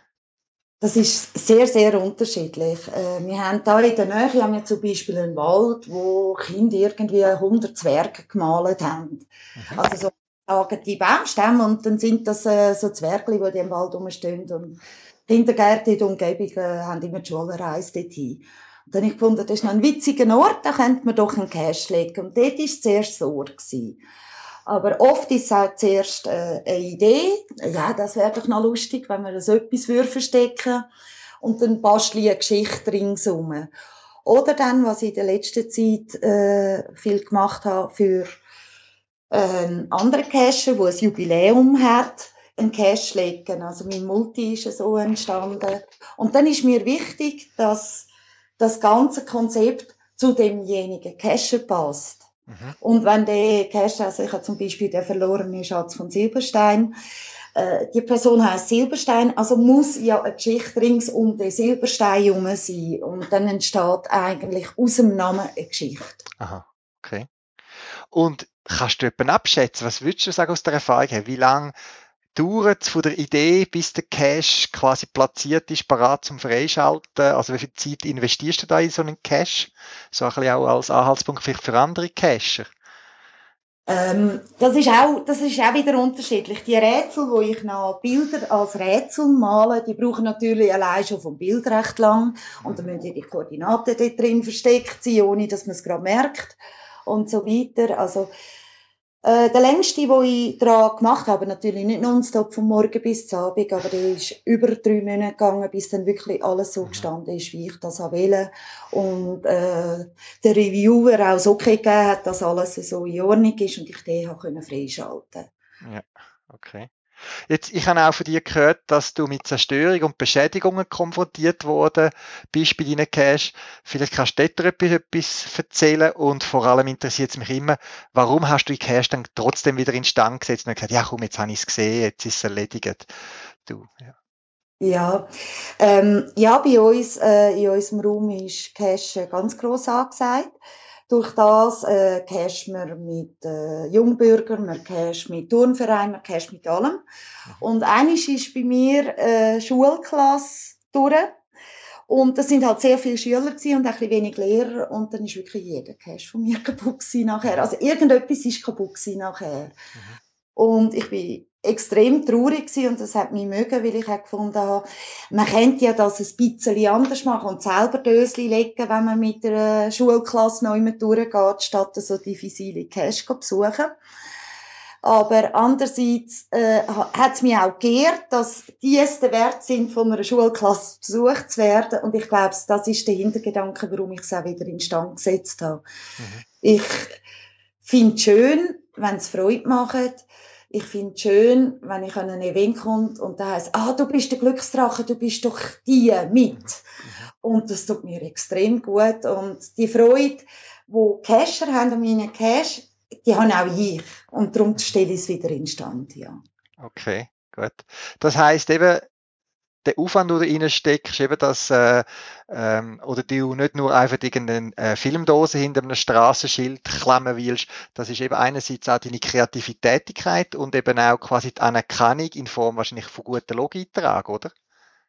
Das ist sehr, sehr unterschiedlich. Äh, wir haben da in der Nähe haben wir zum Beispiel einen Wald, wo Kinder irgendwie 100 Zwerge gemalt haben. Mhm. Also so sagen die Baumstämme und dann sind das äh, so Zwerge, die im Wald rumstehen und Kindergärten in der Umgebung äh, haben immer die Schulreise dorthin. Und dann habe ich gefunden, das ist noch ein witziger Ort, da könnte man doch einen Cash legen. Und dort war es zuerst so. Gewesen. Aber oft ist es auch zuerst äh, eine Idee. Ja, das wäre doch noch lustig, wenn wir so etwas verstecken Und dann bastle ich eine Geschichte ringsum. Oder dann, was ich in der letzten Zeit äh, viel gemacht habe für äh, andere Cacher, wo ein Jubiläum hat, einen Cache legen. Also mein Multi ist so entstanden. Und dann ist mir wichtig, dass das ganze Konzept zu demjenigen Cacher passt. Mhm. Und wenn der Cache, also ich habe zum Beispiel den verlorenen Schatz von Silberstein, äh, die Person heißt Silberstein, also muss ja eine Geschichte rings um den Silberstein herum sein. Und dann entsteht eigentlich aus dem Namen eine Geschichte. Aha, okay. Und kannst du jemanden abschätzen? Was würdest du sagen aus der Erfahrung her? Wie lange dauert es von der Idee, bis der Cache quasi platziert ist, parat zum Freischalten? Also wie viel Zeit investierst du da in so einen Cache? So ein bisschen auch als Anhaltspunkt vielleicht für andere Cacher. Ähm, das ist auch, das ist auch wieder unterschiedlich. Die Rätsel, wo ich noch Bilder als Rätsel male, die brauchen natürlich allein schon vom Bild recht lang. Und dann müssen die Koordinaten dort drin versteckt sein, ohne dass man es gerade merkt. Und so weiter. Also, äh, der längste, den ich daran gemacht habe, natürlich nicht nonstop vom Morgen bis zum Abend, aber der ist über drei Monate gegangen, bis dann wirklich alles so gestanden ist, wie ich das wollte. Und äh, der Reviewer auch so okay gegeben hat, dass alles so in Ordnung ist und ich den habe freischalten Ja, okay. Jetzt, ich habe auch von dir gehört, dass du mit Zerstörung und Beschädigungen konfrontiert worden bist bei deinen Cash. Vielleicht kannst du dort etwas erzählen und vor allem interessiert es mich immer, warum hast du die Cash dann trotzdem wieder in Stand gesetzt und gesagt, ja komm, jetzt habe ich es gesehen, jetzt ist es erledigt. Du, ja. Ja, ähm, ja, bei uns, äh, in unserem Raum ist Cash ganz gross angesagt. Durch das äh, cash man mit äh, Jungbürgern, man cash mit Turnvereinen, man cash mit allem. Mhm. Und eines ist bei mir äh, Schulklasse durch. Und das sind halt sehr viele Schüler und ein bisschen wenig Lehrer. Und dann ist wirklich jeder Cash von mir kaputt nachher. Also irgendetwas ist kaputt nachher. Mhm. Und ich bin extrem traurig gewesen und das hat mich mögen, weil ich auch gefunden habe, man könnte ja das ein bisschen anders machen und selber Dösli legen, wenn man mit der Schulklasse noch immer durchgeht, statt so diffizile Cash zu besuchen. Aber andererseits äh, hat es mich auch geehrt, dass die es der Wert sind, von einer Schulklasse besucht zu werden. Und ich glaube, das ist der Hintergedanke, warum ich es auch wieder in Stand gesetzt habe. Mhm. Ich finde es schön, wenn es Freude macht ich finde es schön, wenn ich an ein Event komme und da heißt, ah, du bist der Glücksdrache, du bist doch die mit. Und das tut mir extrem gut. Und die Freude, wo Casher haben an meinen Cash, die haben auch ich. Und darum stelle ich es wieder in Stand, ja. Okay, gut. Das heißt eben, der Aufwand, den du reinsteckst, eben das, äh, ähm, oder du nicht nur einfach irgendeine äh, Filmdose hinter einem Straßenschild klemmen willst, das ist eben einerseits auch deine Kreativitätigkeit und eben auch quasi die Anerkennung in Form wahrscheinlich von guten Log-Eintrag, oder?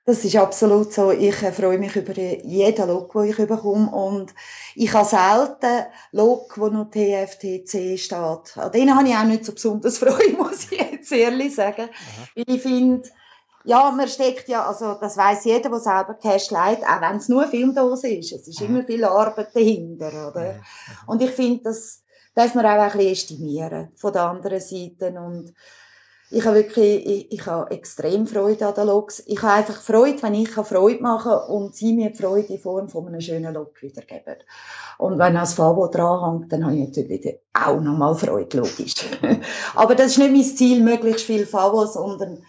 Das ist absolut so. Ich äh, freue mich über jeden Log, den ich bekomme. Und ich habe selten Log, wo noch TFTC steht. An denen habe ich auch nicht so besonders Freude, muss ich jetzt ehrlich sagen. Aha. Ich finde, ja, man steckt ja, also das weiß jeder, der selber Cash leiht, auch wenn es nur eine Filmdose ist. Es ist immer viel Arbeit dahinter, oder? Und ich finde, das darf man auch ein bisschen estimieren von der anderen Seite. Und ich habe wirklich, ich, ich habe extrem Freude an den Logs. Ich habe einfach Freude, wenn ich Freude machen kann und sie mir die Freude in Form von einem schönen Log wiedergeben. Und wenn das Fabo dranhängt, dann habe ich natürlich auch nochmal Freude, logisch. Aber das ist nicht mein Ziel, möglichst viel Fabo, sondern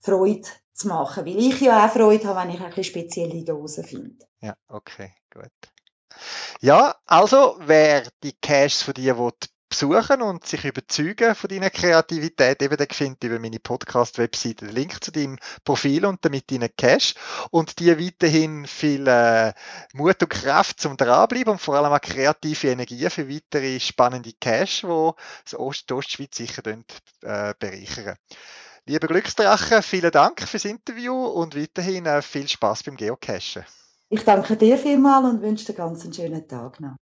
Freude zu machen, weil ich ja auch Freude habe, wenn ich ein spezielle Dosen finde. Ja, okay, gut. Ja, also, wer die Caches von dir will besuchen und sich überzeugen von deiner Kreativität, eben, der findet über meine Podcast-Webseite den Link zu deinem Profil und damit deinen Cash und dir weiterhin viel äh, Mut und Kraft zum dranbleiben und vor allem auch kreative Energie für weitere spannende Cash, Ost die Ostschweiz sicher äh, bereichern. Lieber Glücksdrache, vielen Dank fürs Interview und weiterhin äh, viel Spaß beim Geocachen. Ich danke dir vielmals und wünsche dir ganz einen schönen Tag noch.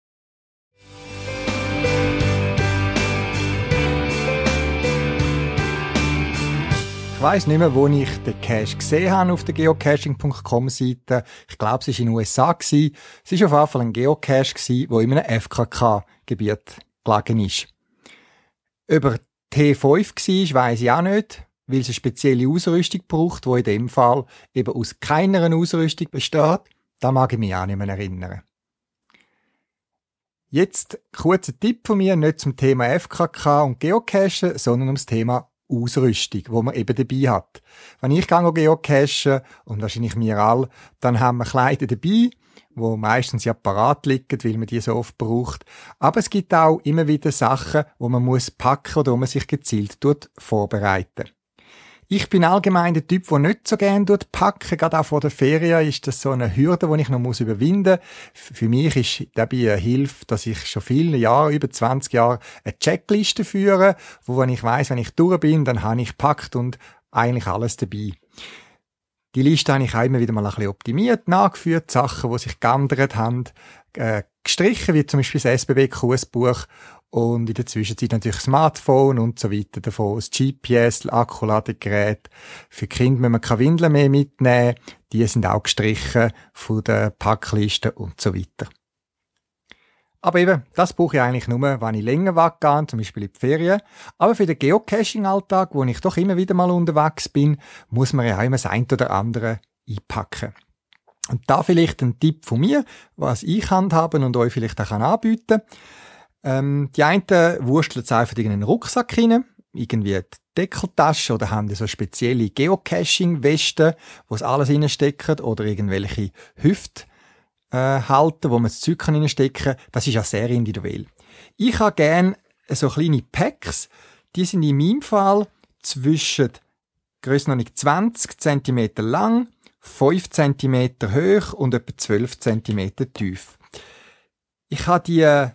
Ich weiss nicht mehr, wo ich den Cache gesehen habe auf der geocaching.com Seite. Ich glaube, es war in den USA. Es war auf jeden Fall ein Geocache, der in einem FKK-Gebiet gelegen ist. Über T5 war, weiss ich auch nicht, weil es eine spezielle Ausrüstung braucht, die in dem Fall eben aus keiner Ausrüstung besteht. Da mag ich mich auch nicht mehr erinnern. Jetzt kurzer Tipp von mir, nicht zum Thema FKK und Geocachen, sondern ums Thema Ausrüstung, wo man eben dabei hat. Wenn ich gehe geocachen, und wahrscheinlich wir alle, dann haben wir Kleider dabei, wo meistens ja parat liegen, weil man die so oft braucht. Aber es gibt auch immer wieder Sachen, wo man muss packen oder wo man sich gezielt vorbereiten. Ich bin allgemein der Typ, der nicht so gerne packen. Gerade auch vor der Ferien ist das so eine Hürde, die ich noch überwinden muss. Für mich ist dabei eine Hilfe, dass ich schon viele Jahre, über 20 Jahre, eine Checkliste führe, wo wenn ich weiß, wenn ich durch bin, dann habe ich packt und eigentlich alles dabei. Die Liste habe ich auch immer wieder mal ein bisschen optimiert, nachgeführt, Sachen, die sich geändert haben, äh, gestrichen, wie zum Beispiel das SBB-Kursbuch und in der Zwischenzeit natürlich Smartphone und so weiter davon, das GPS, Akkuladegerät. Für Kinder müssen wir keine Windeln mehr mitnehmen, die sind auch gestrichen von der Packliste und so weiter. Aber eben, das brauche ich eigentlich nur, wenn ich länger weggehe, zum Beispiel in die Ferien. Aber für den Geocaching-Alltag, wo ich doch immer wieder mal unterwegs bin, muss man ja auch immer das ein oder andere einpacken. Und da vielleicht ein Tipp von mir, was ich handhaben und euch vielleicht auch anbieten kann. Ähm, die einen wursteln es einfach in einen Rucksack rein, irgendwie die Deckeltasche oder haben so spezielle Geocaching-Westen, wo es alles reinstecken oder irgendwelche Hüft äh, halten, wo man das Zeug reinstecken kann. Das ist ja sehr individuell. Ich habe gerne so kleine Packs, die sind in meinem Fall zwischen grössenordnung 20 cm lang, 5 cm hoch und etwa 12 cm tief. Ich habe die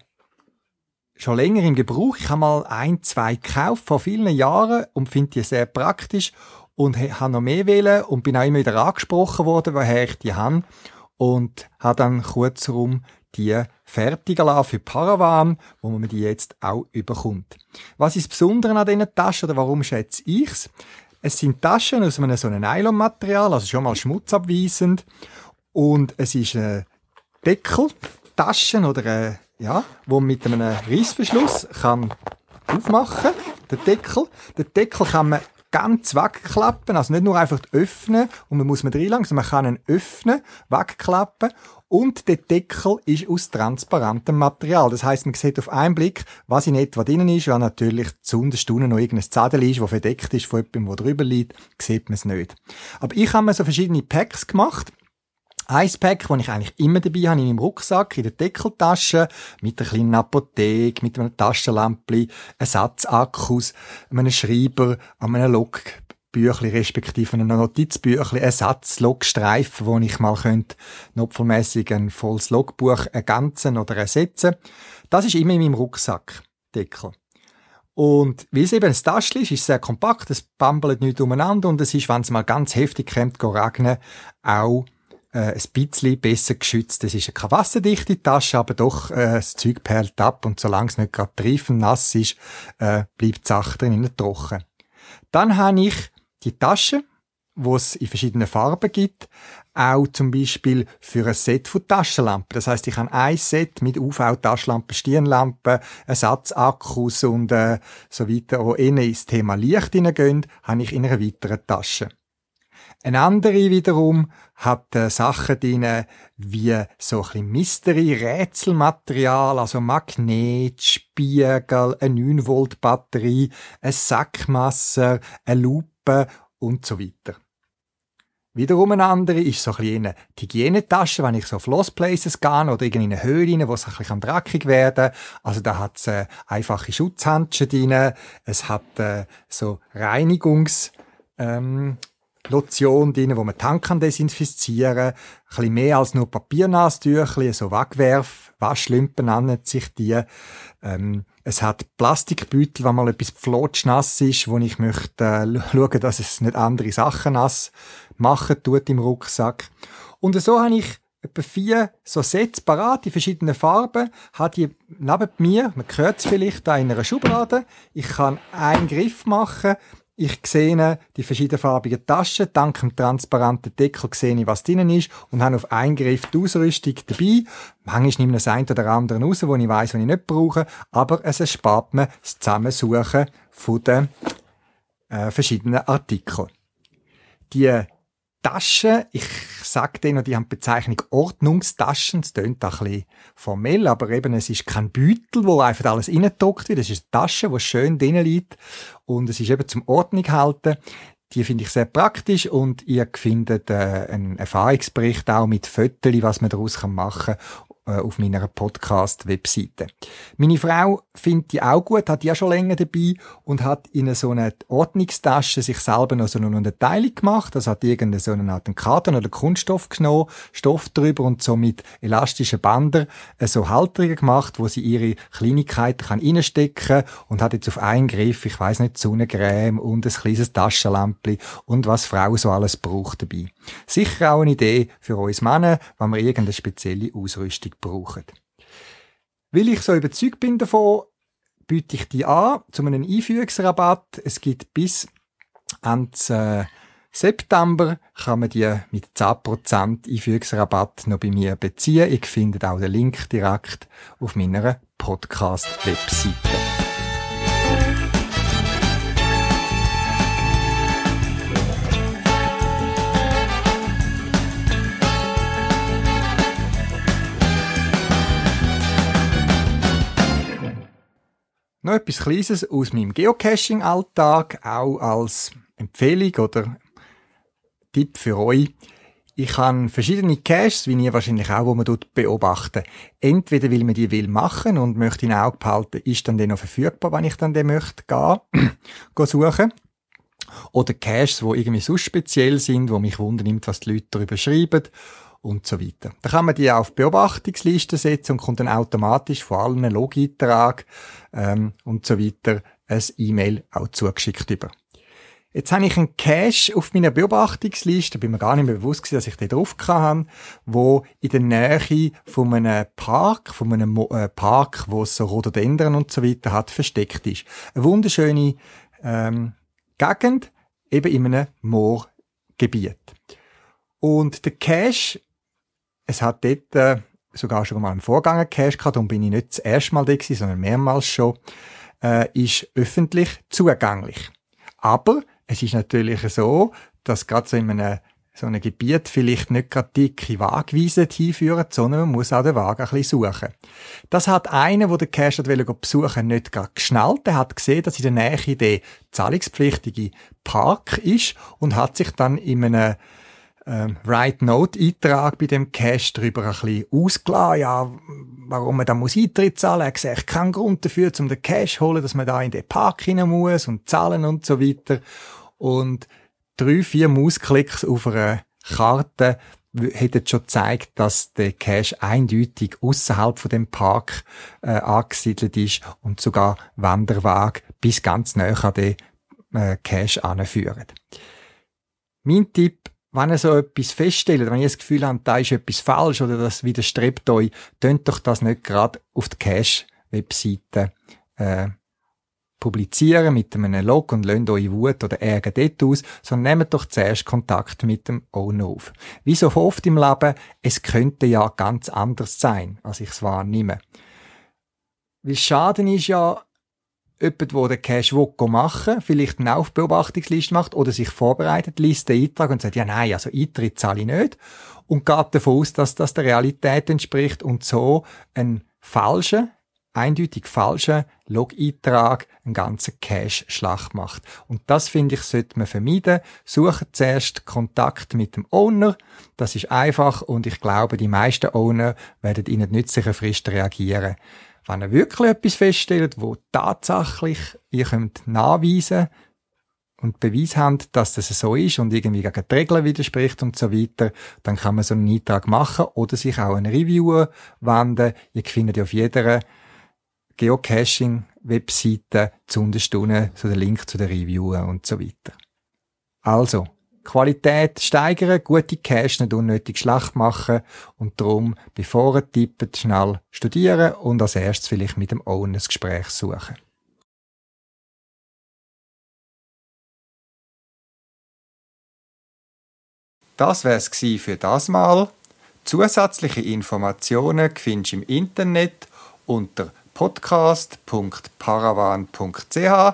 schon länger im Gebrauch. Ich habe mal ein, zwei gekauft vor vielen Jahren und finde die sehr praktisch und habe noch mehr wählen und bin auch immer wieder angesprochen worden, woher ich die habe und habe dann kurzum die fertigen lassen für Paravan, wo man die jetzt auch überkommt. Was ist das Besondere an diesen Taschen oder warum schätze ich's? Es sind Taschen aus einem so einem Nylonmaterial, also schon mal schmutzabweisend und es ist eine Deckeltaschen oder eine ja, wo man mit einem Reissverschluss kann aufmachen, der Deckel. Der Deckel kann man ganz wegklappen, also nicht nur einfach öffnen und man muss mit reinlangen, sondern man kann ihn öffnen, wegklappen und der Deckel ist aus transparentem Material. Das heißt, man sieht auf einen Blick, was in etwa drinnen ist, weil natürlich zu unten noch irgendein Zettel ist, das verdeckt ist von jemandem, der drüber liegt, sieht man es nicht. Aber ich habe mir so verschiedene Packs gemacht Icepack, das ich eigentlich immer dabei habe in meinem Rucksack, in der Deckeltasche, mit einer kleinen Apotheke, mit einem Taschenlampli, Ersatzakkus, einem Schreiber, einem Logbüchli, respektive einem Notizbüchli, Ersatz-Logstreifen, wo ich mal könnte notfallmässig ein volles Logbuch ergänzen oder ersetzen. Das ist immer in meinem Rucksackdeckel. Und weil es eben ein Taschchen ist, ist es sehr kompakt, es bambelt nicht umeinander und es ist, wenn es mal ganz heftig kommt, regnen, auch äh, ein bisschen besser geschützt. Das ist keine wasserdichte Tasche, aber doch äh, das Zeug perlt ab und solange es nicht gerade triefend nass ist, äh, bleibt die Sache drin trocken. Dann habe ich die Tasche, wo es in verschiedenen Farben gibt, auch zum Beispiel für ein Set von Taschenlampen. Das heißt, ich habe ein Set mit UV-Taschenlampen, Stirnlampen, Ersatzakkus und äh, so weiter, wo innen ins Thema Licht hineingehen, habe ich in einer weiteren Tasche. Eine andere wiederum hat äh, Sachen drin, wie so ein bisschen Mystery-Rätselmaterial, also Magnet, Spiegel, eine 9-Volt-Batterie, ein Sackmesser, eine Lupe und so weiter. Wiederum eine andere ist so ein bisschen die Hygienetasche, wenn ich so auf Lost Places gehe oder in eine Höhle rein, wo es ein bisschen dreckig werden Also da hat es äh, einfache Schutzhandschuhe drin, es hat äh, so Reinigungs... Ähm, Lotion drin, wo man Tank kann desinfizieren. Ein bisschen mehr als nur Papiernastücher, so Wegwerf, Waschlümpen nennen sich die. Ähm, es hat Plastikbeutel, wenn mal etwas pflotschnass ist, wo ich möchte äh, schauen, dass es nicht andere Sachen nass machen tut im Rucksack. Und so habe ich etwa vier so Sets parat in verschiedenen Farben, hat die neben mir, man hört es vielleicht da in einer Schublade. Ich kann einen Griff machen, ich sehe die verschiedenfarbigen Taschen. Dank dem transparenten Deckel sehe ich, was drinnen ist und habe auf einen Griff die Ausrüstung dabei. Manchmal nehme ich das eine oder andere raus, wo ich weiß, was ich nicht brauche. Aber es erspart mir das Zusammensuchen von den äh, verschiedenen Artikeln. Die Taschen, ich sage denen, die haben die Bezeichnung Ordnungstaschen. Das klingt ein bisschen formell, aber eben, es ist kein Beutel, wo einfach alles reingedruckt wird. Es ist eine Tasche, die schön drinnen liegt. Und es ist eben zum Ordnung halten. Die finde ich sehr praktisch und ihr findet äh, einen Erfahrungsbericht auch mit Fotos, was man daraus machen kann auf meiner Podcast-Webseite. Meine Frau findet die auch gut, hat die ja schon länger dabei und hat in so einer Ordnungstasche sich selber noch so eine Unterteilung gemacht. Das hat irgendeinen so einen Art Karton oder Kunststoff genommen, Stoff drüber und so mit elastischen Bändern äh, so Halterungen gemacht, wo sie ihre Kleinigkeiten kann reinstecken und hat jetzt auf einen Griff, ich weiß nicht, Sonnencreme und ein kleines Taschenlampli und was Frau so alles braucht dabei. Sicher auch eine Idee für uns Männer, wenn wir irgendeine spezielle Ausrüstung brauchen. Weil ich so überzeugt bin davon, biete ich die an zu einem Einführungsrabatt. Es gibt bis Ende äh, September kann man die mit 10% Einführungsrabatt noch bei mir beziehen. Ich finde auch den Link direkt auf meiner Podcast-Webseite. Noch etwas Kleines aus meinem Geocaching-Alltag, auch als Empfehlung oder Tipp für euch. Ich habe verschiedene Caches, wie ihr wahrscheinlich auch, wo man dort beobachten. Entweder will man die will machen und möchte in Auge behalten, ist dann der noch verfügbar, wenn ich dann den möchte gehen, gehen suchen. Oder Caches, wo irgendwie so speziell sind, wo mich wundernimmt, was die Leute darüber schreiben und so weiter. Da kann man die auf Beobachtungsliste setzen und kommt dann automatisch vor allen Log-Eintrag ähm, und so weiter ein E-Mail auch zugeschickt über. Jetzt habe ich einen Cache auf meiner Beobachtungsliste, bin mir gar nicht mehr bewusst gewesen, dass ich den drauf hatte, wo in der Nähe von einem Park, von einem äh, Park, wo es so Rhododendron und so weiter hat, versteckt ist. Eine wunderschöne ähm, Gegend, eben in einem Moorgebiet. Und der Cache es hat dort äh, sogar schon mal einen Vorgänger Cache gehabt, darum bin ich nicht das erste Mal da gewesen, sondern mehrmals schon, äh, ist öffentlich zugänglich. Aber es ist natürlich so, dass gerade so in einem so einem Gebiet vielleicht nicht gerade dicke Wagweisen hinführen, sondern man muss auch den Wagen ein bisschen suchen. Das hat einer, der den Cache besuchen nicht gerade geschnallt. Er hat gesehen, dass in der Nähe der zahlungspflichtige Park ist und hat sich dann in einem ähm, Write-Note-Eintrag bei dem Cash darüber ein bisschen ausgelassen, ja, warum man da muss Eintritt zahlen. Er sieht keinen Grund dafür, um den Cash zu holen, dass man da in den Park hinein muss und zahlen und so weiter. Und drei, vier Mausklicks auf einer Karte hätten schon gezeigt, dass der Cache eindeutig außerhalb von dem Park äh, angesiedelt ist und sogar Wanderwag bis ganz näher an den äh, Cache anführen. Mein Tipp wenn ihr so etwas feststellt, wenn ihr das Gefühl habt, da ist etwas falsch oder das widerstrebt euch, tönt doch das nicht gerade auf der Cache-Webseite äh, publizieren mit einem Log und lönt eure Wut oder Ärger dort aus, sondern nehmt doch zuerst Kontakt mit dem Owner auf. Wie so oft im Leben, es könnte ja ganz anders sein, als ich es wahrnehme. Weil Schaden ist ja, jemand, der den Cash machen will, vielleicht eine Aufbeobachtungsliste macht oder sich vorbereitet, liest den Eintrag und sagt, ja nein, also Eintritt zahle ich nicht und geht davon aus, dass das der Realität entspricht und so einen falschen eindeutig falschen Log-Eintrag einen ganzen Cache-Schlag macht. Und das finde ich, sollte man vermeiden. Suchen zuerst Kontakt mit dem Owner. Das ist einfach und ich glaube, die meisten Owner werden in nützlicher Frist reagieren. Wenn ihr wirklich etwas feststellt, wo tatsächlich ihr könnt nachweisen und Beweis habt, dass das so ist und irgendwie gegen die Regeln widerspricht und so weiter, dann kann man so einen Eintrag machen oder sich auch an Reviewer wenden. Ihr findet auf jeder Geocaching-Webseite zu unterstunden so den Link zu den Reviewen und so weiter. Also, Qualität steigern, gute Cache nicht unnötig schlecht machen und darum, bevor ihr tippt, schnell studieren und als erstes vielleicht mit dem Owner ein Gespräch suchen. Das wär's für das Mal. Zusätzliche Informationen findest du im Internet unter podcast.paravan.ch.